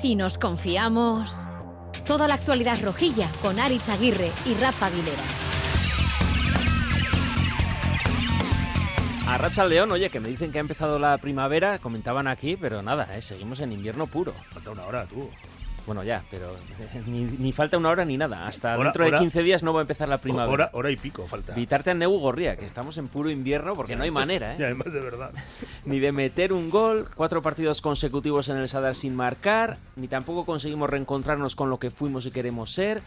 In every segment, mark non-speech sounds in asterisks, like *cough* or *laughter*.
Si nos confiamos. Toda la actualidad rojilla con Aritz Aguirre y Rafa Aguilera. A Racha León, oye, que me dicen que ha empezado la primavera, comentaban aquí, pero nada, ¿eh? seguimos en invierno puro. Falta una hora, tú. Bueno, ya, pero ni, ni falta una hora ni nada. Hasta Hora- dentro de hora- 15 días no va a empezar la primavera. Hora, hora y pico falta. Vitarte a Neu Gorría, que estamos en puro invierno porque no hay manera, ¿eh? además de verdad. *laughs* Ni de meter un gol, cuatro partidos consecutivos en el Sadar sin marcar, ni tampoco conseguimos reencontrarnos con lo que fuimos y queremos ser.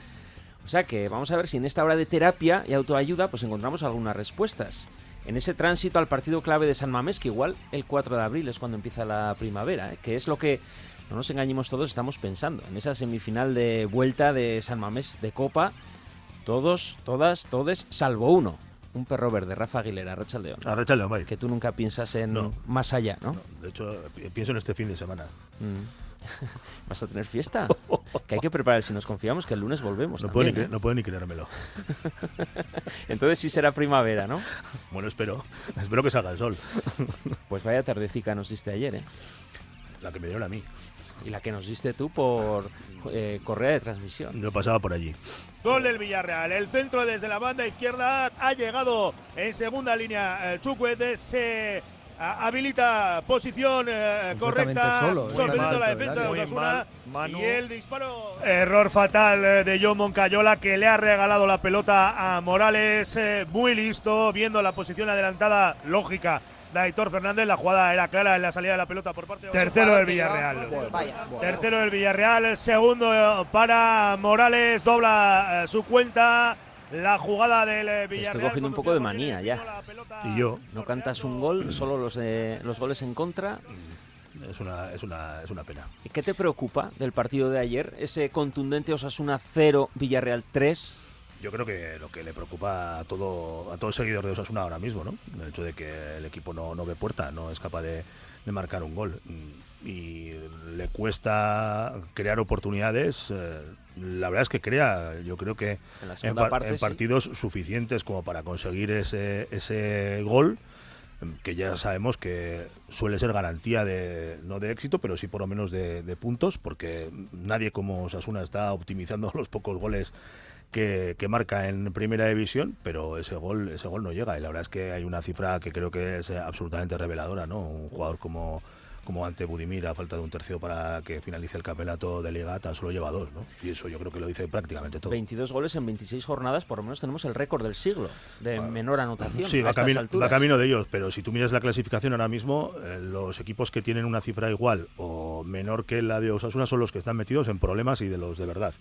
O sea que vamos a ver si en esta hora de terapia y autoayuda pues encontramos algunas respuestas. En ese tránsito al partido clave de San Mamés, que igual el 4 de abril es cuando empieza la primavera, ¿eh? que es lo que, no nos engañemos todos, estamos pensando. En esa semifinal de vuelta de San Mamés de Copa, todos, todas, todes, salvo uno. Un perro verde, Rafa Aguilera, Racha León. Arréchale, hombre. Que tú nunca piensas en No. más allá, ¿no? No, de hecho, pi- pienso en este fin de semana. Mm. *laughs* ¿Vas a tener fiesta? *laughs* que hay que preparar si nos confiamos que el lunes volvemos. No puedo, ni, también, cre- ¿eh? no puedo ni creérmelo. Entonces sí será primavera, ¿no? *laughs* Bueno, espero. Espero que salga el sol. Pues vaya tardecica nos diste ayer, ¿eh? La que me dieron a mí. Y la que nos diste tú por eh, correa de transmisión. Yo pasaba por allí. Gol del Villarreal. El centro desde la banda izquierda ha llegado en segunda línea. eh, Chukwueze se ah, habilita posición eh, correcta, solo, eh. sorprendiendo la defensa de Osasuna. mal. Y el disparo. Error fatal de John Moncayola que le ha regalado la pelota a Morales. eh, muy listo, viendo la posición adelantada lógica. De Aitor Fernández, la jugada era clara en la salida de la pelota por parte de Tercero del Villarreal. Tercero del Villarreal, segundo eh, para Morales, dobla eh, su cuenta. La jugada del eh, Villarreal. cogiendo un poco de manía ya. Y yo. No cantas un gol, solo los, eh, los goles en contra. Es una, es una, es una pena. ¿Y ¿Qué te preocupa del partido de ayer? Ese contundente Osasuna 0, Villarreal 3. Yo creo que lo que le preocupa a todo a todo seguidor de Osasuna ahora mismo, ¿no? El hecho de que el equipo no, no ve puerta, no es capaz de, de marcar un gol. Y le cuesta crear oportunidades. eh, la verdad es que crea, yo creo que En la en, segunda par- parte en sí. partidos suficientes como para conseguir ese, ese gol que ya sabemos que suele ser garantía de no de éxito, pero sí por lo menos de, de puntos, porque nadie como Osasuna está optimizando *laughs* los pocos goles que, que marca en primera división, pero ese gol ese gol no llega y la verdad es que hay una cifra que creo que es eh, absolutamente reveladora, ¿no? Un jugador como como ante Budimir a falta de un tercio para que finalice el campeonato de liga tan solo lleva dos, ¿no? Y eso yo creo que lo dice prácticamente todo. 22 goles en 26 jornadas, por lo menos tenemos el récord del siglo de menor anotación. Sí, a va estas camino, alturas. va camino de ellos, pero si tú miras la clasificación ahora mismo, eh, los equipos que tienen una cifra igual o menor que la de Osasuna son los que están metidos en problemas y de los de verdad.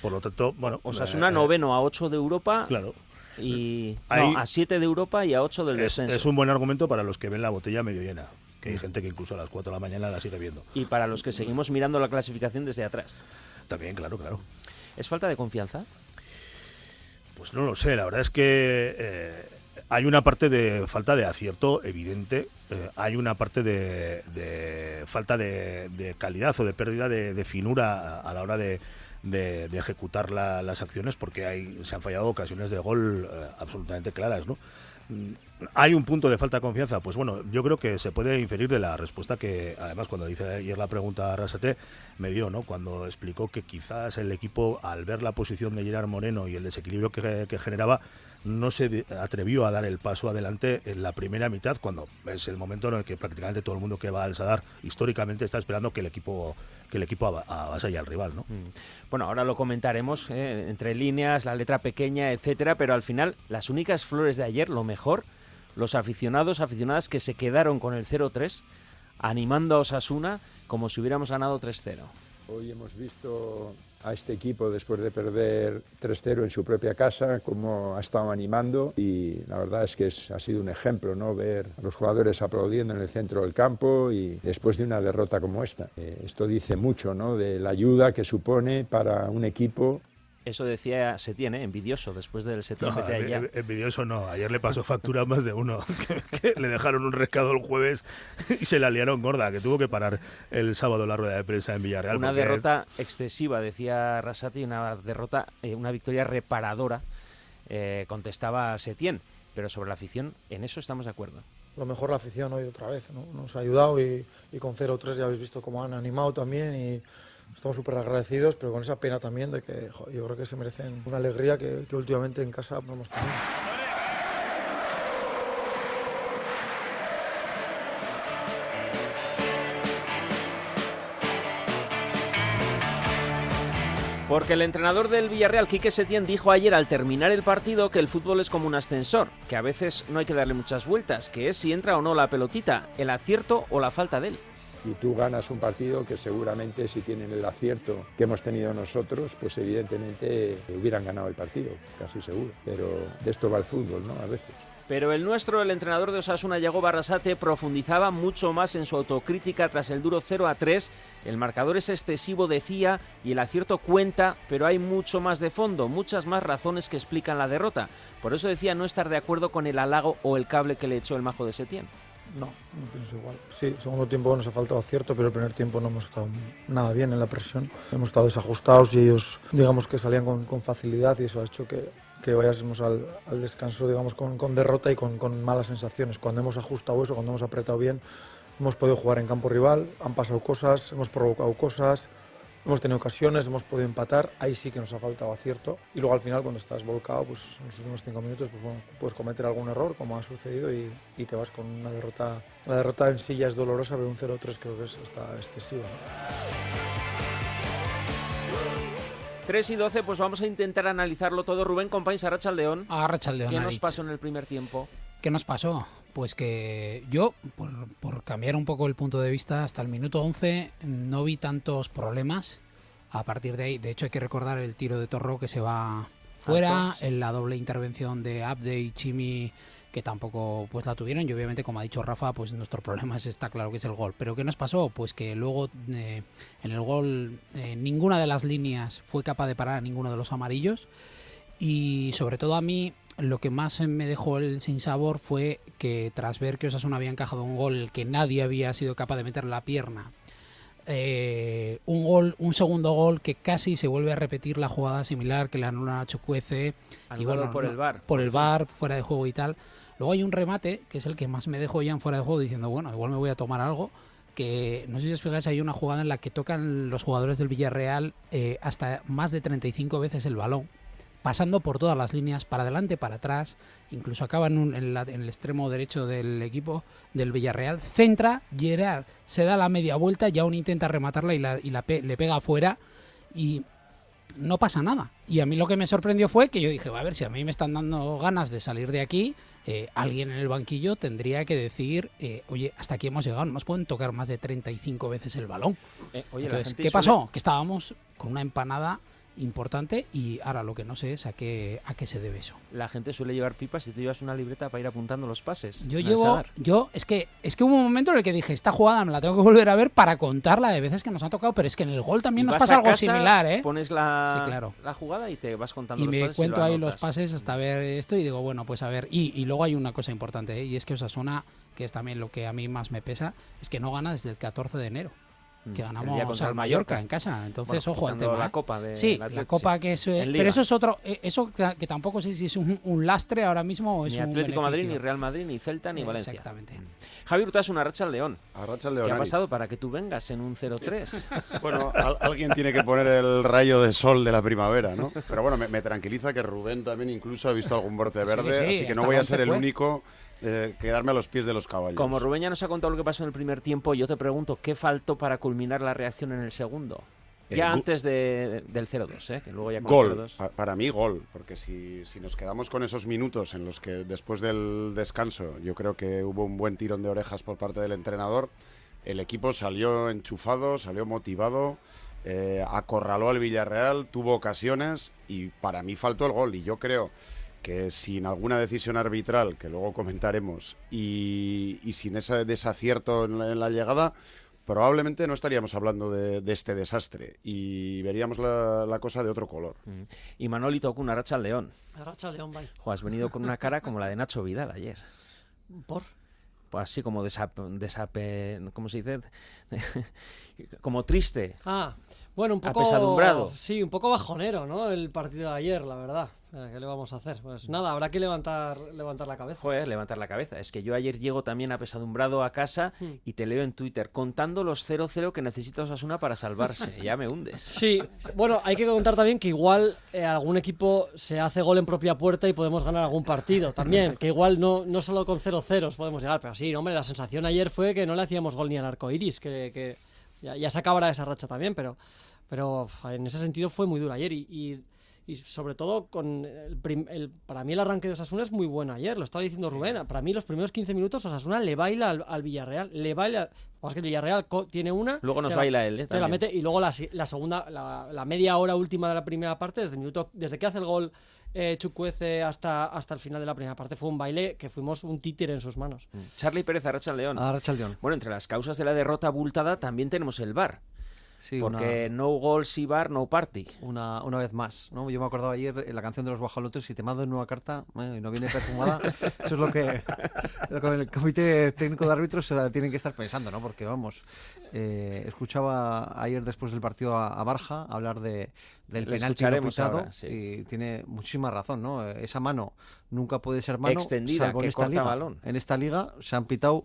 Por lo tanto, bueno... Osasuna eh, noveno a 8 de Europa Claro. y Ahí- no, a 7 de Europa y a 8 del Es, descenso. es un buen argumento para los que ven la botella medio llena, que hay gente que incluso a las 4 de la mañana la sigue viendo. Y para los que seguimos mirando la clasificación desde atrás. También, claro, claro. ¿Es falta de confianza? Pues no lo sé, la verdad es que eh, hay una parte de falta de acierto evidente, eh, hay una parte de, de falta de, de calidad o de pérdida de, de finura a, a la hora de, de- de ejecutar la- las acciones porque hay, se han fallado ocasiones de gol eh, absolutamente claras, ¿no? ¿Hay un punto de falta de confianza? Pues bueno, yo creo que se puede inferir de la respuesta que, además, cuando hice ayer la pregunta a Rasate, me dio, ¿no? Cuando explicó que quizás el equipo, al ver la posición de Gerard Moreno y el desequilibrio que, generaba, no se atrevió a dar el paso adelante en la primera mitad, cuando es el momento en el que prácticamente todo el mundo que va al Sadar históricamente está esperando que el equipo que el equipo ava- avasalle al rival, ¿no? Mm. Bueno, ahora lo comentaremos eh, entre líneas, la letra pequeña, etcétera, pero al final las únicas flores de ayer, lo mejor, los aficionados, aficionadas que se quedaron con el 0-3 animando a Osasuna como si hubiéramos ganado 3-0. Hoy hemos visto a este equipo después de perder 3-0 en su propia casa, cómo ha estado animando y la verdad es que ha sido un ejemplo ¿no? ver a los jugadores aplaudiendo en el centro del campo y después de una derrota como esta. Eh, esto dice mucho ¿no? de la ayuda que supone para un equipo Eso decía Setién, ¿eh? envidioso, después del Setién No, allá. envi- envidioso no. Ayer le pasó factura a más de uno. *laughs* Que, que le dejaron un rescado el jueves *laughs* y se la liaron gorda, que tuvo que parar el sábado la rueda de prensa en Villarreal. Una porque- derrota excesiva, decía Rasati, una derrota, eh, una victoria reparadora, eh, contestaba Setién. Pero sobre la afición, en eso estamos de acuerdo. lo mejor la afición hoy otra vez, ¿no? Nos ha ayudado y, y con 0-3 ya habéis visto cómo han animado también y estamos súper agradecidos, pero con esa pena también de que yo creo que se merecen una alegría que, que últimamente en casa no hemos tenido. Porque el entrenador del Villarreal, Quique Setién, dijo ayer al terminar el partido que el fútbol es como un ascensor, que a veces no hay que darle muchas vueltas, que es si entra o no la pelotita, el acierto o la falta de él. Y tú ganas un partido que seguramente si tienen el acierto que hemos tenido nosotros, pues evidentemente hubieran ganado el partido, casi seguro. Pero de esto va el fútbol, ¿no? A veces. Pero el nuestro, el entrenador de Osasuna, Yago Barrasate, profundizaba mucho más en su autocrítica tras el duro 0 a 3. El marcador es excesivo, decía, y el acierto cuenta, pero hay mucho más de fondo, muchas más razones que explican la derrota. Por eso decía no estar de acuerdo con el halago o el cable que le echó el majo de Setién. No, no pienso igual. Sí, el segundo tiempo nos ha faltado acierto, pero el primer tiempo no hemos estado nada bien en la presión. Hemos estado desajustados y ellos, digamos que salían con, con facilidad y eso ha hecho que, que vayásemos al, al, descanso digamos con, con derrota y con, con, malas sensaciones. Cuando hemos ajustado eso, cuando hemos apretado bien, hemos podido jugar en campo rival, han pasado cosas, hemos provocado cosas, hemos tenido ocasiones, hemos podido empatar, ahí sí que nos ha faltado acierto. Y luego al final cuando estás volcado, pues en los últimos cinco minutos, pues bueno, puedes cometer algún error, como ha sucedido, y, y te vas con una derrota. La derrota en sí ya es dolorosa, pero un 0-3 creo que es, está excesivo. ¿no? 3 y 12, pues vamos a intentar analizarlo todo. Rubén Compañes, Arracha León. Arracha León. ¿Qué nos pasó en el primer tiempo? ¿Qué nos pasó? Pues que yo, por, por, cambiar un poco el punto de vista, hasta el minuto 11 no vi tantos problemas. A partir de ahí, de hecho, hay que recordar el tiro de Torro que se va fuera, en la doble intervención de Abde y Chimi que tampoco pues la tuvieron. Y obviamente como ha dicho Rafa pues nuestro problema es, está claro que es el gol. Pero qué nos pasó pues que luego eh, en el gol eh, ninguna de las líneas fue capaz de parar a ninguno de los amarillos. Y sobre todo a mí lo que más me dejó el sinsabor fue que tras ver que Osasuna había encajado un gol que nadie había sido capaz de meter la pierna eh, un gol, un segundo gol que casi se vuelve a repetir la jugada similar que le anulan a Chucuece y bueno, por el bar por el bar fuera de juego y tal. Luego hay un remate que es el que más me dejó ya en fuera de juego diciendo bueno igual me voy a tomar algo que no sé si os fijáis hay una jugada en la que tocan los jugadores del Villarreal eh, hasta más de 35 veces el balón pasando por todas las líneas, para adelante, para atrás, incluso acaba en, un, en, la, en, el extremo derecho del equipo del Villarreal, centra, Gerard se da la media vuelta, ya aún intenta rematarla y, la, y la pe le pega afuera y no pasa nada. Y a mí lo que me sorprendió fue que yo dije, va a ver, si a mí me están dando ganas de salir de aquí, eh, alguien en el banquillo tendría que decir, eh, oye, hasta aquí hemos llegado, no nos pueden tocar más de 35 veces el balón. Eh, oye, Entonces, ¿qué suele... pasó? Que estábamos con una empanada importante y ahora lo que no sé es a qué, a qué se debe eso. La gente suele llevar pipas y tú llevas una libreta para ir apuntando los pases. Yo llevo, yo, es que, es que hubo un momento en el que dije, esta jugada me la tengo que volver a ver para contarla de veces que nos ha tocado, pero es que en el gol también nos pasa algo casa, similar, ¿eh? Pones la, sí, claro. la jugada y te vas contando y los me pases. cuento y ahí los pases hasta ver esto y digo, bueno, pues a ver. Y, y luego hay una cosa importante, ¿eh? y es que Osasuna, que es también lo que a mí más me pesa, es que no gana desde el 14 de enero que ganamos al Mallorca en casa. Entonces, bueno, ojo al tema. La copa de sí, la copa sí. que es. Pero eso es otro. Eso que tampoco sé si es un, un lastre ahora mismo o es ni un Atlético beneficio. Madrid, ni Real Madrid, ni Celta, ni Valencia. Exactamente. Javier Urtas, una racha al León. A racha al León. ¿Qué ha pasado para que tú vengas en un 0-3? *laughs* bueno, al, alguien tiene que poner el rayo de sol de la primavera, ¿no? Pero bueno, me, me tranquiliza que Rubén también incluso ha visto algún brote verde, sí, sí, así que no voy a ser el fue. único eh, quedarme a los pies de los caballos. Como Rubén ya nos ha contado lo que pasó en el primer tiempo, yo te pregunto, ¿qué faltó para culminar la reacción en el segundo? Ya antes de, del 0-2, ¿eh? que luego ya con Gol, pa para mí gol, porque si, si, nos quedamos con esos minutos en los que después del descanso yo creo que hubo un buen tirón de orejas por parte del entrenador, el equipo salió enchufado, salió motivado, eh, acorraló al Villarreal, tuvo ocasiones y para mí faltó el gol y yo creo que sin alguna decisión arbitral, que luego comentaremos, y, y sin ese desacierto en la, en la, llegada, probablemente no estaríamos hablando de, de este desastre y veríamos la, la, cosa de otro color. Mm. Y Manoli tocó una racha al León. Racha al León, bye. Jo, has venido con una cara como la de Nacho Vidal ayer. ¿Por? Pues así como desap, desape, ¿cómo se dice? Como triste. Ah, bueno, un poco apesadumbrado. Sí, un poco bajonero, ¿no? El partido de ayer, la verdad. Eh, ¿Qué le vamos a hacer? Pues nada, habrá que levantar, levantar la cabeza. Joder, levantar la cabeza. Es que yo ayer llego también apesadumbrado a casa Hmm. y te leo en Twitter contando los 0-0 que necesita Osasuna para salvarse. ya me hundes. *laughs* Sí, bueno, hay que contar también que igual eh, algún equipo se hace gol en propia puerta y podemos ganar algún partido también. Que igual no, no solo con 0-0 podemos llegar, pero sí, hombre, la sensación ayer fue que no le hacíamos gol ni al arco iris, que, que ya, ya se acabará esa racha también, pero, pero en ese sentido fue muy duro ayer y, y- y sobre todo con el, para mí el arranque de Osasuna es muy bueno ayer, lo estaba diciendo Rubén, para mí los primeros 15 minutos Osasuna le baila al, al Villarreal, le baila, pues que el Villarreal tiene una, Luego nos la- baila él, ¿eh? te la mete y luego la, segunda, la, la media hora última de la primera parte, desde el minuto, desde que hace el gol eh, Chukwueze hasta, hasta el final de la primera parte, fue un baile que fuimos un títere en sus manos. Charlie Pérez, Arracha León. A Rachaldeón. Bueno, entre las causas de la derrota abultada también tenemos el VAR. Sí, porque no goals y VAR, no party. una, una vez más, ¿no? Yo me acordaba ayer de la canción de los guajolotes, si te mando una carta eh, y no viene perfumada, *laughs* eso es lo que que el comité técnico de árbitros eh, tienen que estar pensando, ¿no? Porque vamos, eh, escuchaba ayer después del partido a, a Barja hablar de, del Le penalti no pitado ahora, sí. y tiene muchísima razón, ¿no? Esa mano nunca puede ser mano Extendida, salvo que en esta corta liga. balón. En esta liga se han pitado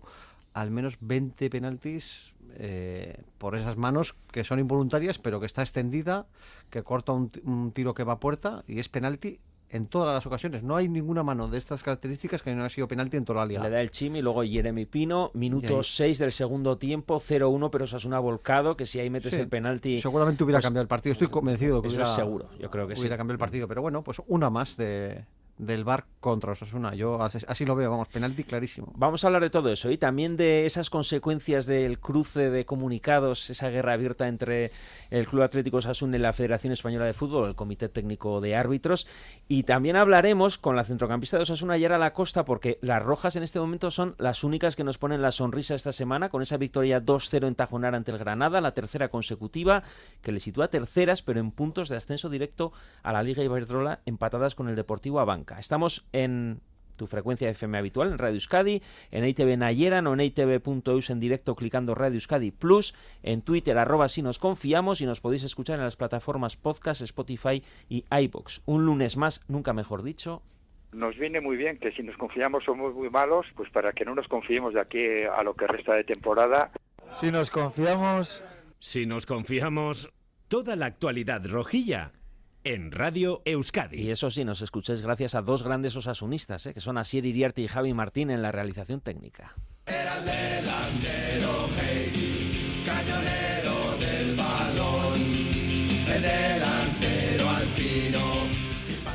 al menos 20 penaltis eh, por esas manos que son involuntarias, pero que está extendida, que corta un, un tiro que va a puerta y es penalti en todas las ocasiones. No hay ninguna mano de estas características que no haya sido penalti en toda la liga. Le da el Chimi, luego Jeremy Pino, minuto ahí- 6 del segundo tiempo, 0-1, pero Osasuna volcado, que si ahí metes Sí, el penalti... Seguramente hubiera pues, cambiado el partido. Estoy convencido que Eso hubiera, es seguro, yo creo que sí. hubiera cambiado el partido. Pero bueno, pues una más de, del VAR contra Osasuna. Yo así, lo veo, vamos, penalti clarísimo. Vamos a hablar de todo eso y también de esas consecuencias del cruce de comunicados, esa guerra abierta entre el Club Atlético Osasuna y la Federación Española de Fútbol, el Comité Técnico de Árbitros. Y también hablaremos con la centrocampista de Osasuna, Yara La Costa, porque las rojas en este momento son las únicas que nos ponen la sonrisa esta semana, con esa victoria 2-0 en Tajonar ante el Granada, la tercera consecutiva, que le sitúa terceras, pero en puntos de ascenso directo a la Liga Iberdrola, empatadas con el Deportivo Abanca. Estamos en tu frecuencia FM habitual en Radio Euskadi, en ITV Nayeran o en ITV.eus en directo clicando Radio Euskadi Plus, en Twitter arroba si nos confiamos y nos podéis escuchar en las plataformas podcast, Spotify y iBox. Un lunes más, nunca mejor dicho. Nos viene muy bien que si nos confiamos somos muy malos, pues para que no nos confiemos de aquí a lo que resta de temporada. Si nos confiamos, Si nos confiamos, toda la actualidad rojilla en Radio Euskadi. Y eso sí, nos escucháis gracias a dos grandes osasunistas, ¿eh? que son Asier Iriarte y Javi Martín en la realización técnica.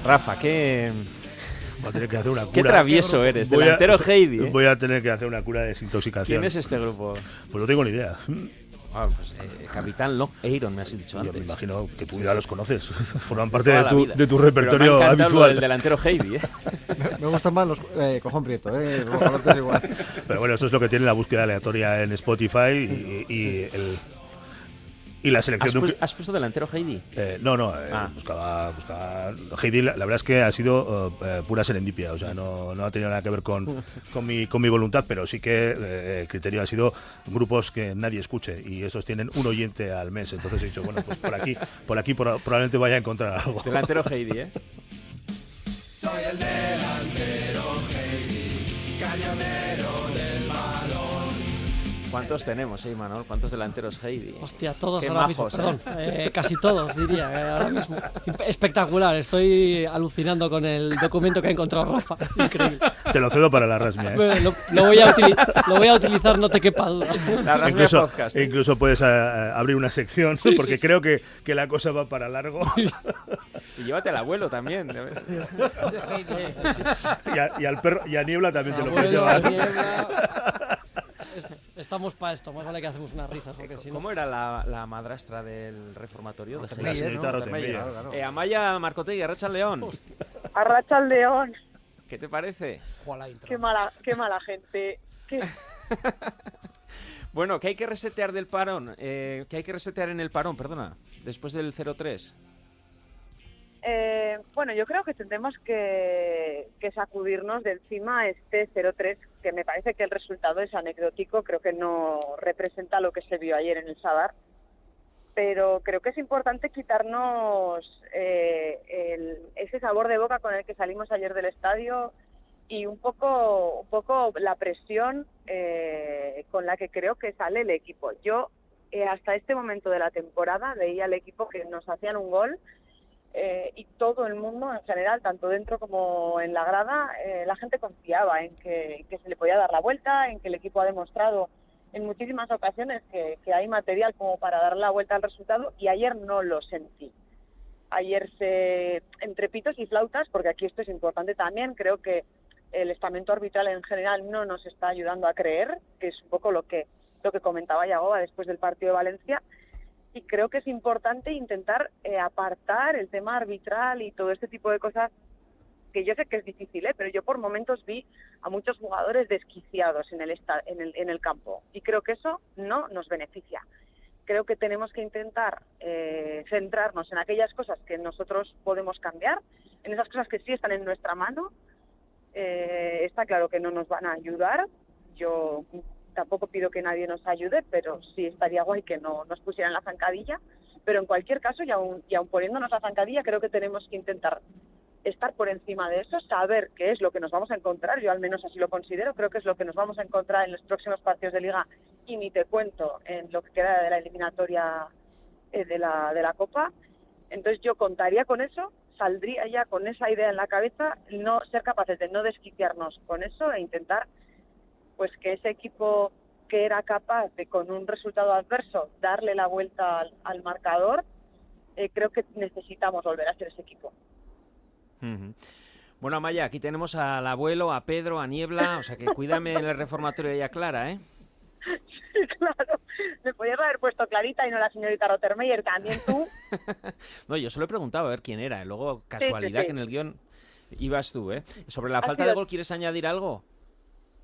Rafa, qué, Voy a tener que hacer una cura. qué travieso eres, Voy a- delantero Heidi. *laughs* ¿eh? Voy a tener que hacer una cura de desintoxicación. ¿Quién es este grupo? Pues no tengo ni idea. Ah, pues, eh, Capitán Long Eiron, me has dicho Yo antes. me imagino que tú ya los conoces. *laughs* Forman parte de tu, vida. de tu Pero me ha repertorio encantado lo habitual. del delantero Heidi, ¿eh? *laughs* Me gustan más los eh, cojón prieto, ¿eh? Los guajolotes igual. Pero bueno, eso es lo que tiene la búsqueda aleatoria en Spotify y, y el, y la selección ¿Has, de un pu- has puesto delantero Heidi? Eh, no, no, eh, Ah. buscaba, buscaba. Heidi, la, la verdad es que ha sido eh, pura serendipia, o sea, no, no ha tenido nada que ver con, *laughs* con, mi, con mi voluntad, pero sí que eh, el criterio ha sido grupos que nadie escuche y esos tienen un oyente al mes. Entonces he dicho, bueno, pues por aquí, por aquí por- probablemente vaya a encontrar algo. Delantero Heidi, ¿eh? Soy el delantero Heidi, cañonero. ¿Cuántos tenemos, eh, Manol? ¿Cuántos delanteros Heidi? Hostia, todos Qué ahora majos, mismo, ¿eh? perdón. eh, casi todos, diría, eh, ahora mismo. Espectacular, estoy alucinando con el documento que ha encontrado Rafa. Increíble. Te lo cedo para la rasmia. ¿eh? Lo, lo voy a utili- lo voy a utilizar, no te quepa duda. incluso, incluso puedes abrir una sección, Sí, porque sí, sí. creo que, que la cosa va para largo. Y llévate al abuelo también. y, a, y al perro y a Niebla también te lo puedes llevar. Es- Estamos para esto, más vale que hacemos unas risas, porque si no... ¿Cómo era la, la madrastra del reformatorio? de? La señorita ¿no? Claro, claro. Eh, Amaya Marcotegui, Arracha León. Arracha al león. ¿Qué te parece? Qué mala, qué mala gente. Qué- *laughs* Bueno, que hay que resetear del parón. Eh, que hay que resetear en el parón, perdona. Después del 0-3. Eh, bueno, yo creo que tendremos que, que sacudirnos de encima este 0-3, que me parece que el resultado es anecdótico, creo que no representa lo que se vio ayer en el Sadar. pero creo que es importante quitarnos eh, ese sabor de boca con el que salimos ayer del estadio y un poco, un poco la presión eh, con la que creo que sale el equipo. Yo eh, hasta este momento de la temporada veía al equipo que nos hacían un gol eh, y todo el mundo en general, tanto dentro como en la grada, eh, la gente confiaba en que, se le podía dar la vuelta, en que el equipo ha demostrado en muchísimas ocasiones que, que hay material como para dar la vuelta al resultado y ayer no lo sentí. Ayer se, entre pitos y flautas, porque aquí esto es importante también, creo que el estamento arbitral en general no nos está ayudando a creer, que es un poco lo que, lo que comentaba Yagoba después del partido de Valencia, y creo que es importante intentar eh, apartar el tema arbitral y todo este tipo de cosas que yo sé que es difícil, ¿eh? pero yo por momentos vi a muchos jugadores desquiciados en el, en, el, en el campo y creo que eso no nos beneficia. Creo que tenemos que intentar eh, centrarnos en aquellas cosas que nosotros podemos cambiar, en esas cosas que sí están en nuestra mano. Eh, está claro que no nos van a ayudar. Yo tampoco pido que nadie nos ayude, pero sí estaría guay que no nos pusieran la zancadilla. Pero en cualquier caso, y aún, y poniéndonos la zancadilla, creo que tenemos que intentar estar por encima de eso, saber qué es lo que nos vamos a encontrar, yo al menos así lo considero, creo que es lo que nos vamos a encontrar en los próximos partidos de liga y ni te cuento en lo que queda de la eliminatoria eh, de, la, de la Copa. Entonces yo contaría con eso, saldría ya con esa idea en la cabeza, no ser capaces de no desquiciarnos con eso e intentar pues que ese equipo que era capaz de con un resultado adverso darle la vuelta al, al marcador, eh, creo que necesitamos volver a ser ese equipo. Bueno, Amaya, aquí tenemos al abuelo, a Pedro, a Niebla, o sea que cuídame en el reformatorio de ella Clara, ¿eh? Sí, claro. Me podías haber puesto Clarita y no la señorita Rottermeier, también tú. *laughs* No, yo solo he preguntado a ver quién era, y luego casualidad sí. que en el guion ibas tú, ¿eh? Sobre la falta de gol, ¿quieres añadir algo?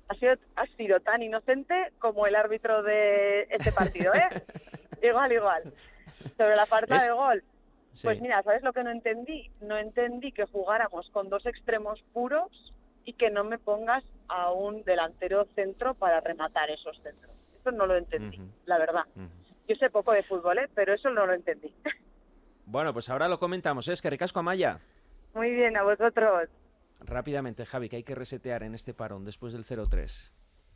Has sido, has sido tan inocente como el árbitro de este partido, ¿eh? *laughs* igual, igual. Sobre la falta Es- de gol. Sí. Pues mira, ¿sabes lo que no entendí? No entendí que jugáramos con dos extremos puros y que no me pongas a un delantero centro para rematar esos centros. Eso no lo entendí, la verdad. Yo sé poco de fútbol, ¿eh? pero eso no lo entendí. *laughs* Bueno, pues ahora lo comentamos, ¿eh? Es que recasco Amaya. Muy bien, a vosotros. Rápidamente, Javi, que hay que resetear en este parón después del 0-3.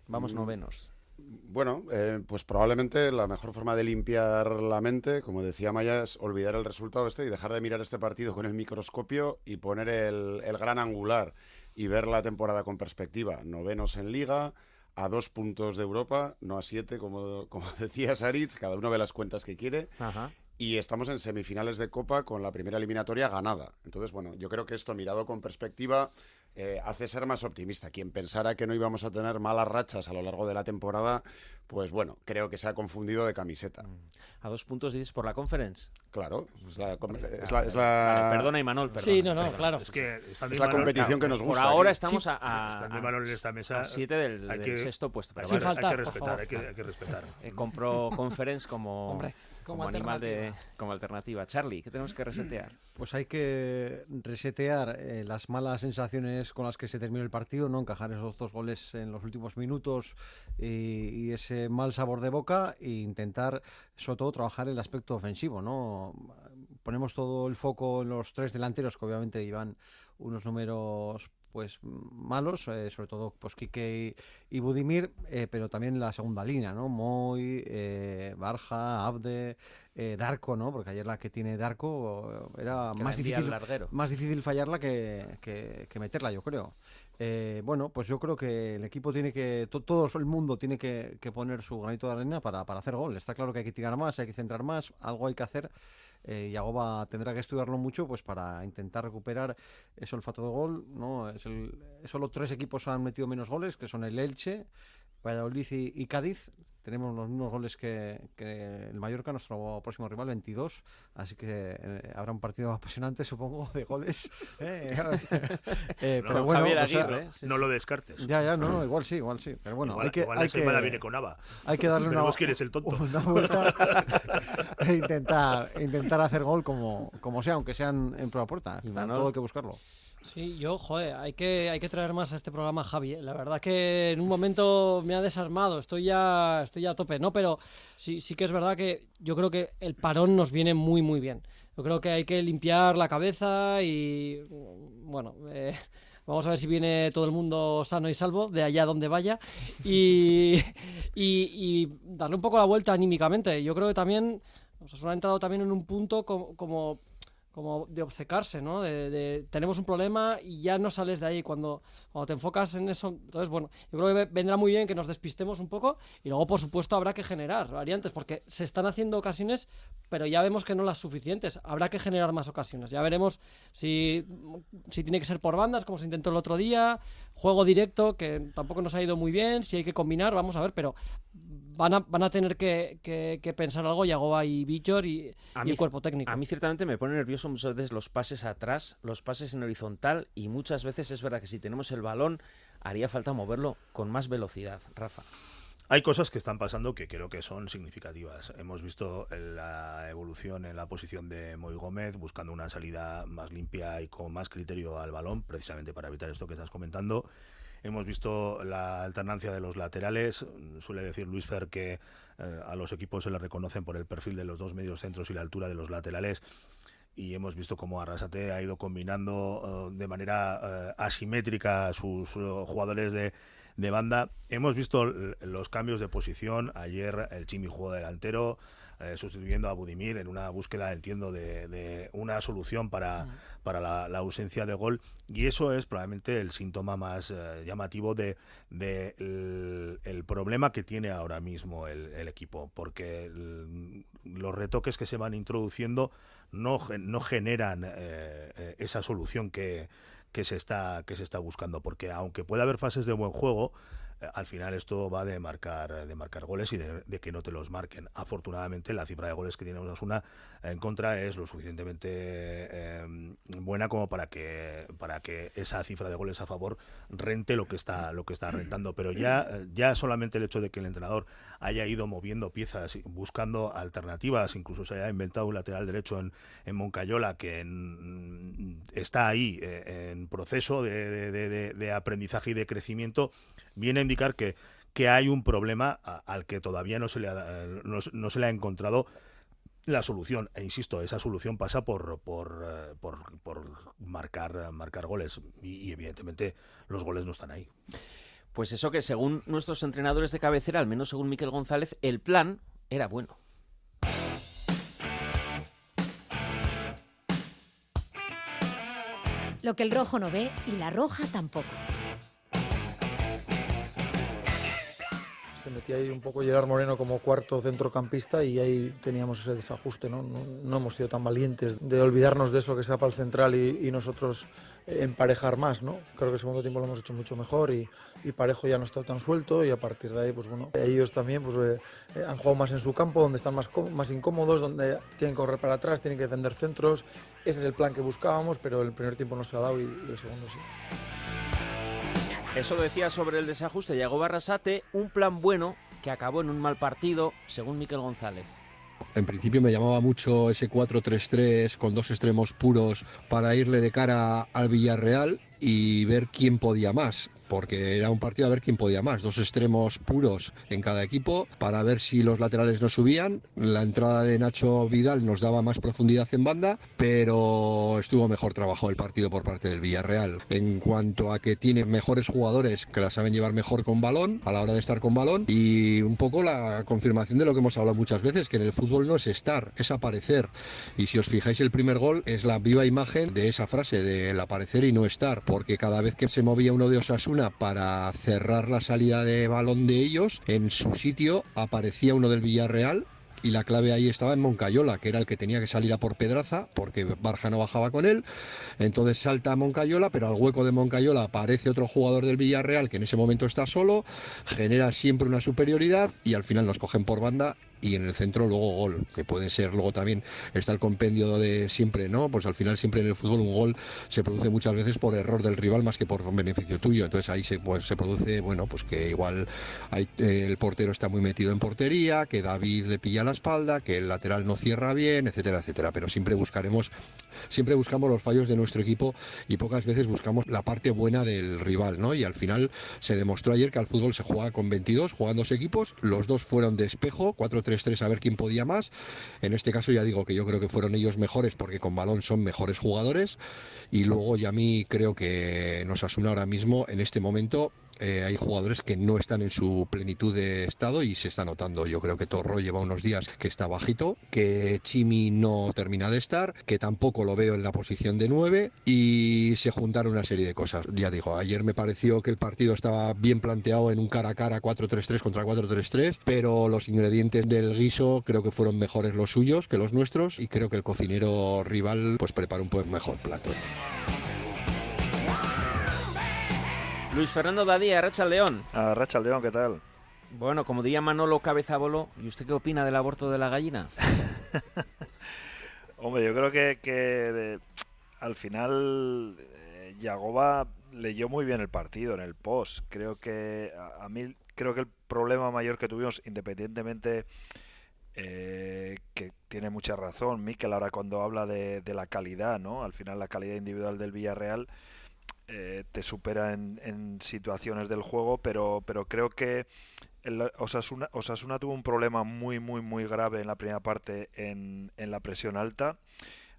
Vamos Mm. novenos. Bueno, eh, pues probablemente la mejor forma de limpiar la mente, como decía Maya, es olvidar el resultado este y dejar de mirar este partido con el microscopio y poner el, el gran angular y ver la temporada con perspectiva. Novenos en liga, a dos puntos de Europa, no a siete, como, como *laughs* decía Saritz, cada uno ve las cuentas que quiere. Ajá. Y estamos en semifinales de Copa con la primera eliminatoria ganada. Entonces, bueno, yo creo que esto mirado con perspectiva eh, hace ser más optimista. Quien pensara que no íbamos a tener malas rachas a lo largo de la temporada, pues bueno, creo que se ha confundido de camiseta. A dos puntos dices por la conference. Claro, es la, com- es la- es la- Vale, perdona, Imanol, perdona. Sí, no, no, perdona. claro. Es que Es la Imanol- competición que nos Por gusta. ahora aquí. estamos Sí. a, a, Estando a- Imanol en esta mesa, a siete del, hay del que- sexto puesto. Pero Sin bueno, faltar, hay que por respetar, favor. hay que- hay que respetar. Eh, compro conference como, Hombre, como, como animal de, alternativa. como alternativa. Charlie, ¿qué tenemos que resetear? *clears throat* Pues hay que resetear eh, las malas sensaciones con las que se terminó el partido, no encajar esos dos goles en los últimos minutos y, y ese mal sabor de boca e intentar, sobre todo, trabajar el aspecto ofensivo, ¿no? Ponemos todo el foco en los tres delanteros que obviamente llevan unos números pues malos, eh, sobre todo pues Quique y, y Budimir, eh, pero también la segunda línea, ¿no? Moy, eh, Barja, Abde, eh, Darko, ¿no? Porque ayer la que tiene Darko eh, era Que más difícil, más difícil fallarla que, que- que meterla, yo creo. Eh, bueno, pues yo creo que el equipo tiene que, to- todo el mundo tiene que, que poner su granito de arena para, para hacer gol. Está claro que hay que tirar más, hay que centrar más, algo hay que hacer. Eh, y Agoba tendrá que estudiarlo mucho pues para intentar recuperar ese olfato de gol. ¿no? Es solo tres equipos han metido menos goles, que son el Elche, Valladolid y Cádiz. Tenemos los mismos goles que, que el Mallorca, nuestro próximo rival, 22. Así que eh, habrá un partido apasionante, supongo, de goles. *laughs* ¿eh? *laughs* Eh, No, pero bueno, Javier o sea, Aguirre, sí, No sí. lo descartes. Ya, ya, no, no, igual sí, igual sí. Pero bueno, Igual- hay que. igual hay la semana que- viene con Ava. Hay que darle una, Veremos quién es el tonto. una vuelta e intentar, intentar hacer gol como, como sea, aunque sean en prueba puerta. Todo hay que buscarlo. Sí, yo, joder, hay que, hay que traer más a este programa a Javi. ¿eh? La verdad que en un momento me ha desarmado, estoy ya, estoy ya a tope, ¿no? Pero sí, sí que es verdad que yo creo que el parón nos viene muy, muy bien. Yo creo que hay que limpiar la cabeza y, bueno, eh, *laughs* vamos a ver si viene todo el mundo sano y salvo de allá donde vaya y, *laughs* y, y darle un poco la vuelta anímicamente. Yo creo que también, Osasuna ha entrado también en un punto como, como como de obcecarse, ¿no? Tenemos un problema y ya no sales de ahí. Cuando, cuando te enfocas en eso, entonces, bueno, yo creo que ve- vendrá muy bien que nos despistemos un poco y luego, por supuesto, habrá que generar variantes, porque se están haciendo ocasiones, pero ya vemos que no las suficientes. Habrá que generar más ocasiones. Ya veremos si, si tiene que ser por bandas, como se intentó el otro día, juego directo, que tampoco nos ha ido muy bien, si hay que combinar, vamos a ver, pero van a, van a tener que, que- que pensar algo Yagoba y Víctor y, A y mí- el cuerpo técnico. A mí ciertamente me pone nervioso muchas veces los pases atrás, los pases en horizontal y muchas veces es verdad que si tenemos el balón haría falta moverlo con más velocidad, Rafa. Hay cosas que están pasando que creo que son significativas. Hemos visto la evolución en la posición de Moy Gómez, buscando una salida más limpia y con más criterio al balón, precisamente para evitar esto que estás comentando. Hemos visto la alternancia de los laterales. Suele decir Luis Fer que eh, a los equipos se les reconocen por el perfil de los dos medios centros y la altura de los laterales. Y hemos visto cómo Arrasate ha ido combinando eh, de manera eh, asimétrica a sus jugadores de, de banda. Hemos visto los cambios de posición. Ayer el Chimi jugó delantero, eh, sustituyendo a Budimir en una búsqueda, entiendo, de, de una solución para, para la, la ausencia de gol. Y eso es probablemente el síntoma más eh, llamativo de, de el, el problema que tiene ahora mismo el, el equipo, porque el- los retoques que se van introduciendo no, no generan eh, esa solución que, que se está que se está buscando porque aunque pueda haber fases de buen juego al final esto va de marcar de marcar goles y de, que no te los marquen. Afortunadamente la cifra de goles que tiene Osasuna en contra es lo suficientemente eh, buena como para que para que esa cifra de goles a favor rente lo que está lo que está rentando. Pero ya ya solamente el hecho de que el entrenador haya ido moviendo piezas buscando alternativas incluso se haya inventado un lateral derecho en, en Moncayola que está ahí eh, en proceso de, de- de- aprendizaje y de crecimiento viene indicar que que hay un problema a- al que todavía no se le ha, eh, no, se- no se le ha encontrado la solución. E insisto, esa solución pasa por, por, eh, por, por marcar, marcar goles. Y, y evidentemente los goles no están ahí. Pues eso que según nuestros entrenadores de cabecera, al menos según Miquel González, el plan era bueno. Lo que el rojo no ve y la roja tampoco. Se metía ahí un poco Gerard Moreno como cuarto centrocampista y ahí teníamos ese desajuste, ¿no? No, no hemos sido tan valientes de olvidarnos de eso que sea para el central y, nosotros emparejar más, ¿no? Creo que el segundo tiempo lo hemos hecho mucho mejor y, y Parejo ya no está tan suelto y a partir de ahí, pues bueno, ellos también pues, eh, eh, han jugado más en su campo, donde están más, más incómodos, donde tienen que correr para atrás, tienen que defender centros. Ese es el plan que buscábamos, pero el primer tiempo no se ha dado y el segundo sí. Eso decía sobre el desajuste Yago Barrasate, un plan bueno que acabó en un mal partido, según Miquel González. En principio me llamaba mucho ese 4-3-3 con dos extremos puros para irle de cara al Villarreal y ver quién podía más, porque era un partido a ver quién podía más, dos extremos puros en cada equipo para ver si los laterales no subían, la entrada de Nacho Vidal nos daba más profundidad en banda, pero estuvo mejor trabajado el partido por parte del Villarreal. En cuanto a que tiene mejores jugadores que la saben llevar mejor con balón, a la hora de estar con balón, y un poco la confirmación de lo que hemos hablado muchas veces, que en el fútbol no es estar, es aparecer. Y si os fijáis, el primer gol es la viva imagen de esa frase, del aparecer y no estar, porque cada vez que se movía uno de Osasuna para cerrar la salida de balón de ellos, en su sitio aparecía uno del Villarreal y la clave ahí estaba en Moncayola, que era el que tenía que salir a por Pedraza, porque Barja no bajaba con él. Entonces salta a Moncayola, pero al hueco de Moncayola aparece otro jugador del Villarreal que en ese momento está solo, genera siempre una superioridad y al final nos cogen por banda y en el centro luego gol, que puede ser luego también está el compendio de siempre, ¿no? Pues al final siempre en el fútbol un gol se produce muchas veces por error del rival más que por beneficio tuyo. Entonces ahí se, pues, se produce, bueno, pues que igual hay, eh, el portero está muy metido en portería, que David le pilla la espalda, que el lateral no cierra bien, etcétera, etcétera. Pero siempre buscaremos, siempre buscamos los fallos de nuestro equipo y pocas veces buscamos la parte buena del rival, ¿no? Y al final se demostró ayer que al fútbol se juega con 22, juegan dos equipos, los dos fueron de espejo, 4-3-3 a ver quién podía más. En este caso ya digo que yo creo que fueron ellos mejores porque con balón son mejores jugadores y luego ya a mí creo que nos asuna ahora mismo en este momento eh, hay jugadores que no están en su plenitud de estado y se está notando. Yo creo que Torro lleva unos días que está bajito, que Chimi no termina de estar, que tampoco lo veo en la posición de 9 y se juntaron una serie de cosas. Ya digo, ayer me pareció que el partido estaba bien planteado en un cara a cara 4-3-3 contra 4-3-3, pero los ingredientes del guiso creo que fueron mejores los suyos que los nuestros y creo que el cocinero rival pues preparó un mejor plato. Luis Fernando Dadía, Racha León. A Racha León, ¿qué tal? Bueno, como diría Manolo Cabezabolo, ¿y usted qué opina del aborto de la gallina? *laughs* Hombre, yo creo que, que eh, al final eh, Yagoba leyó muy bien el partido en el post. Creo que a, a mí creo que el problema mayor que tuvimos, independientemente eh, que tiene mucha razón Miquel ahora cuando habla de, de, la calidad, ¿no? Al final la calidad individual del Villarreal eh, te supera en, situaciones del juego, pero, pero creo que Osasuna, tuvo un problema muy, muy, muy grave en la primera parte en, la presión alta.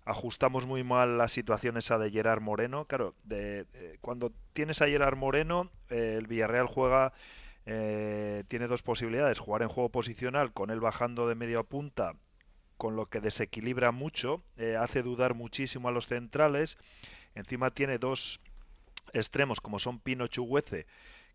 Ajustamos muy mal la situación esa de Gerard Moreno. Claro, de, cuando tienes a Gerard Moreno, eh, el Villarreal juega eh, tiene dos posibilidades, jugar en juego posicional con él bajando de media punta, con lo que desequilibra mucho, eh, hace dudar muchísimo a los centrales, encima tiene dos extremos como son Pino Chuguece,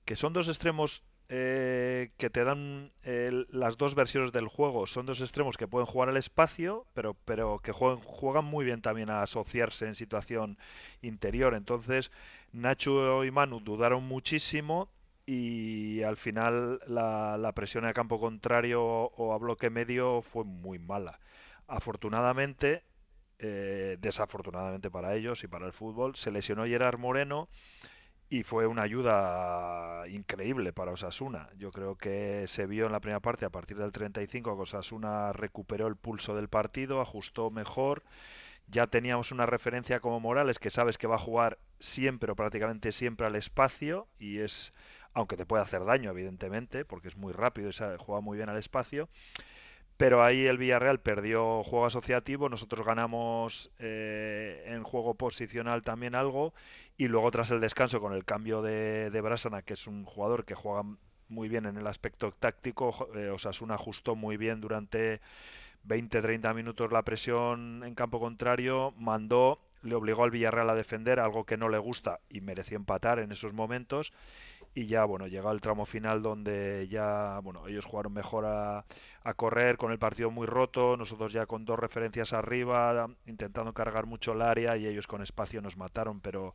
que son dos extremos eh, que te dan eh, las dos versiones del juego. Son dos extremos que pueden jugar al espacio, pero, pero que juegan, juegan, muy bien también a asociarse en situación interior. Entonces, Nacho y Manu dudaron muchísimo y al final la, la presión a campo contrario o a bloque medio fue muy mala. Afortunadamente, eh, desafortunadamente para ellos y para el fútbol, se lesionó Gerard Moreno y fue una ayuda increíble para Osasuna. Yo creo que se vio en la primera parte, a partir del 35, que Osasuna recuperó el pulso del partido, ajustó mejor. Ya teníamos una referencia como Morales, que sabes que va a jugar siempre o prácticamente siempre al espacio y es, aunque te puede hacer daño, evidentemente, porque es muy rápido y juega muy bien al espacio pero ahí el Villarreal perdió juego asociativo, nosotros ganamos eh, en juego posicional también algo y luego tras el descanso con el cambio de, de Brasana, que es un jugador que juega muy bien en el aspecto táctico, eh, Osasuna ajustó muy bien durante 20-30 minutos la presión en campo contrario, mandó, le obligó al Villarreal a defender, algo que no le gusta y mereció empatar en esos momentos y ya bueno llega el tramo final donde ya bueno ellos jugaron mejor a, a, correr con el partido muy roto nosotros ya con dos referencias arriba intentando cargar mucho el área y ellos con espacio nos mataron pero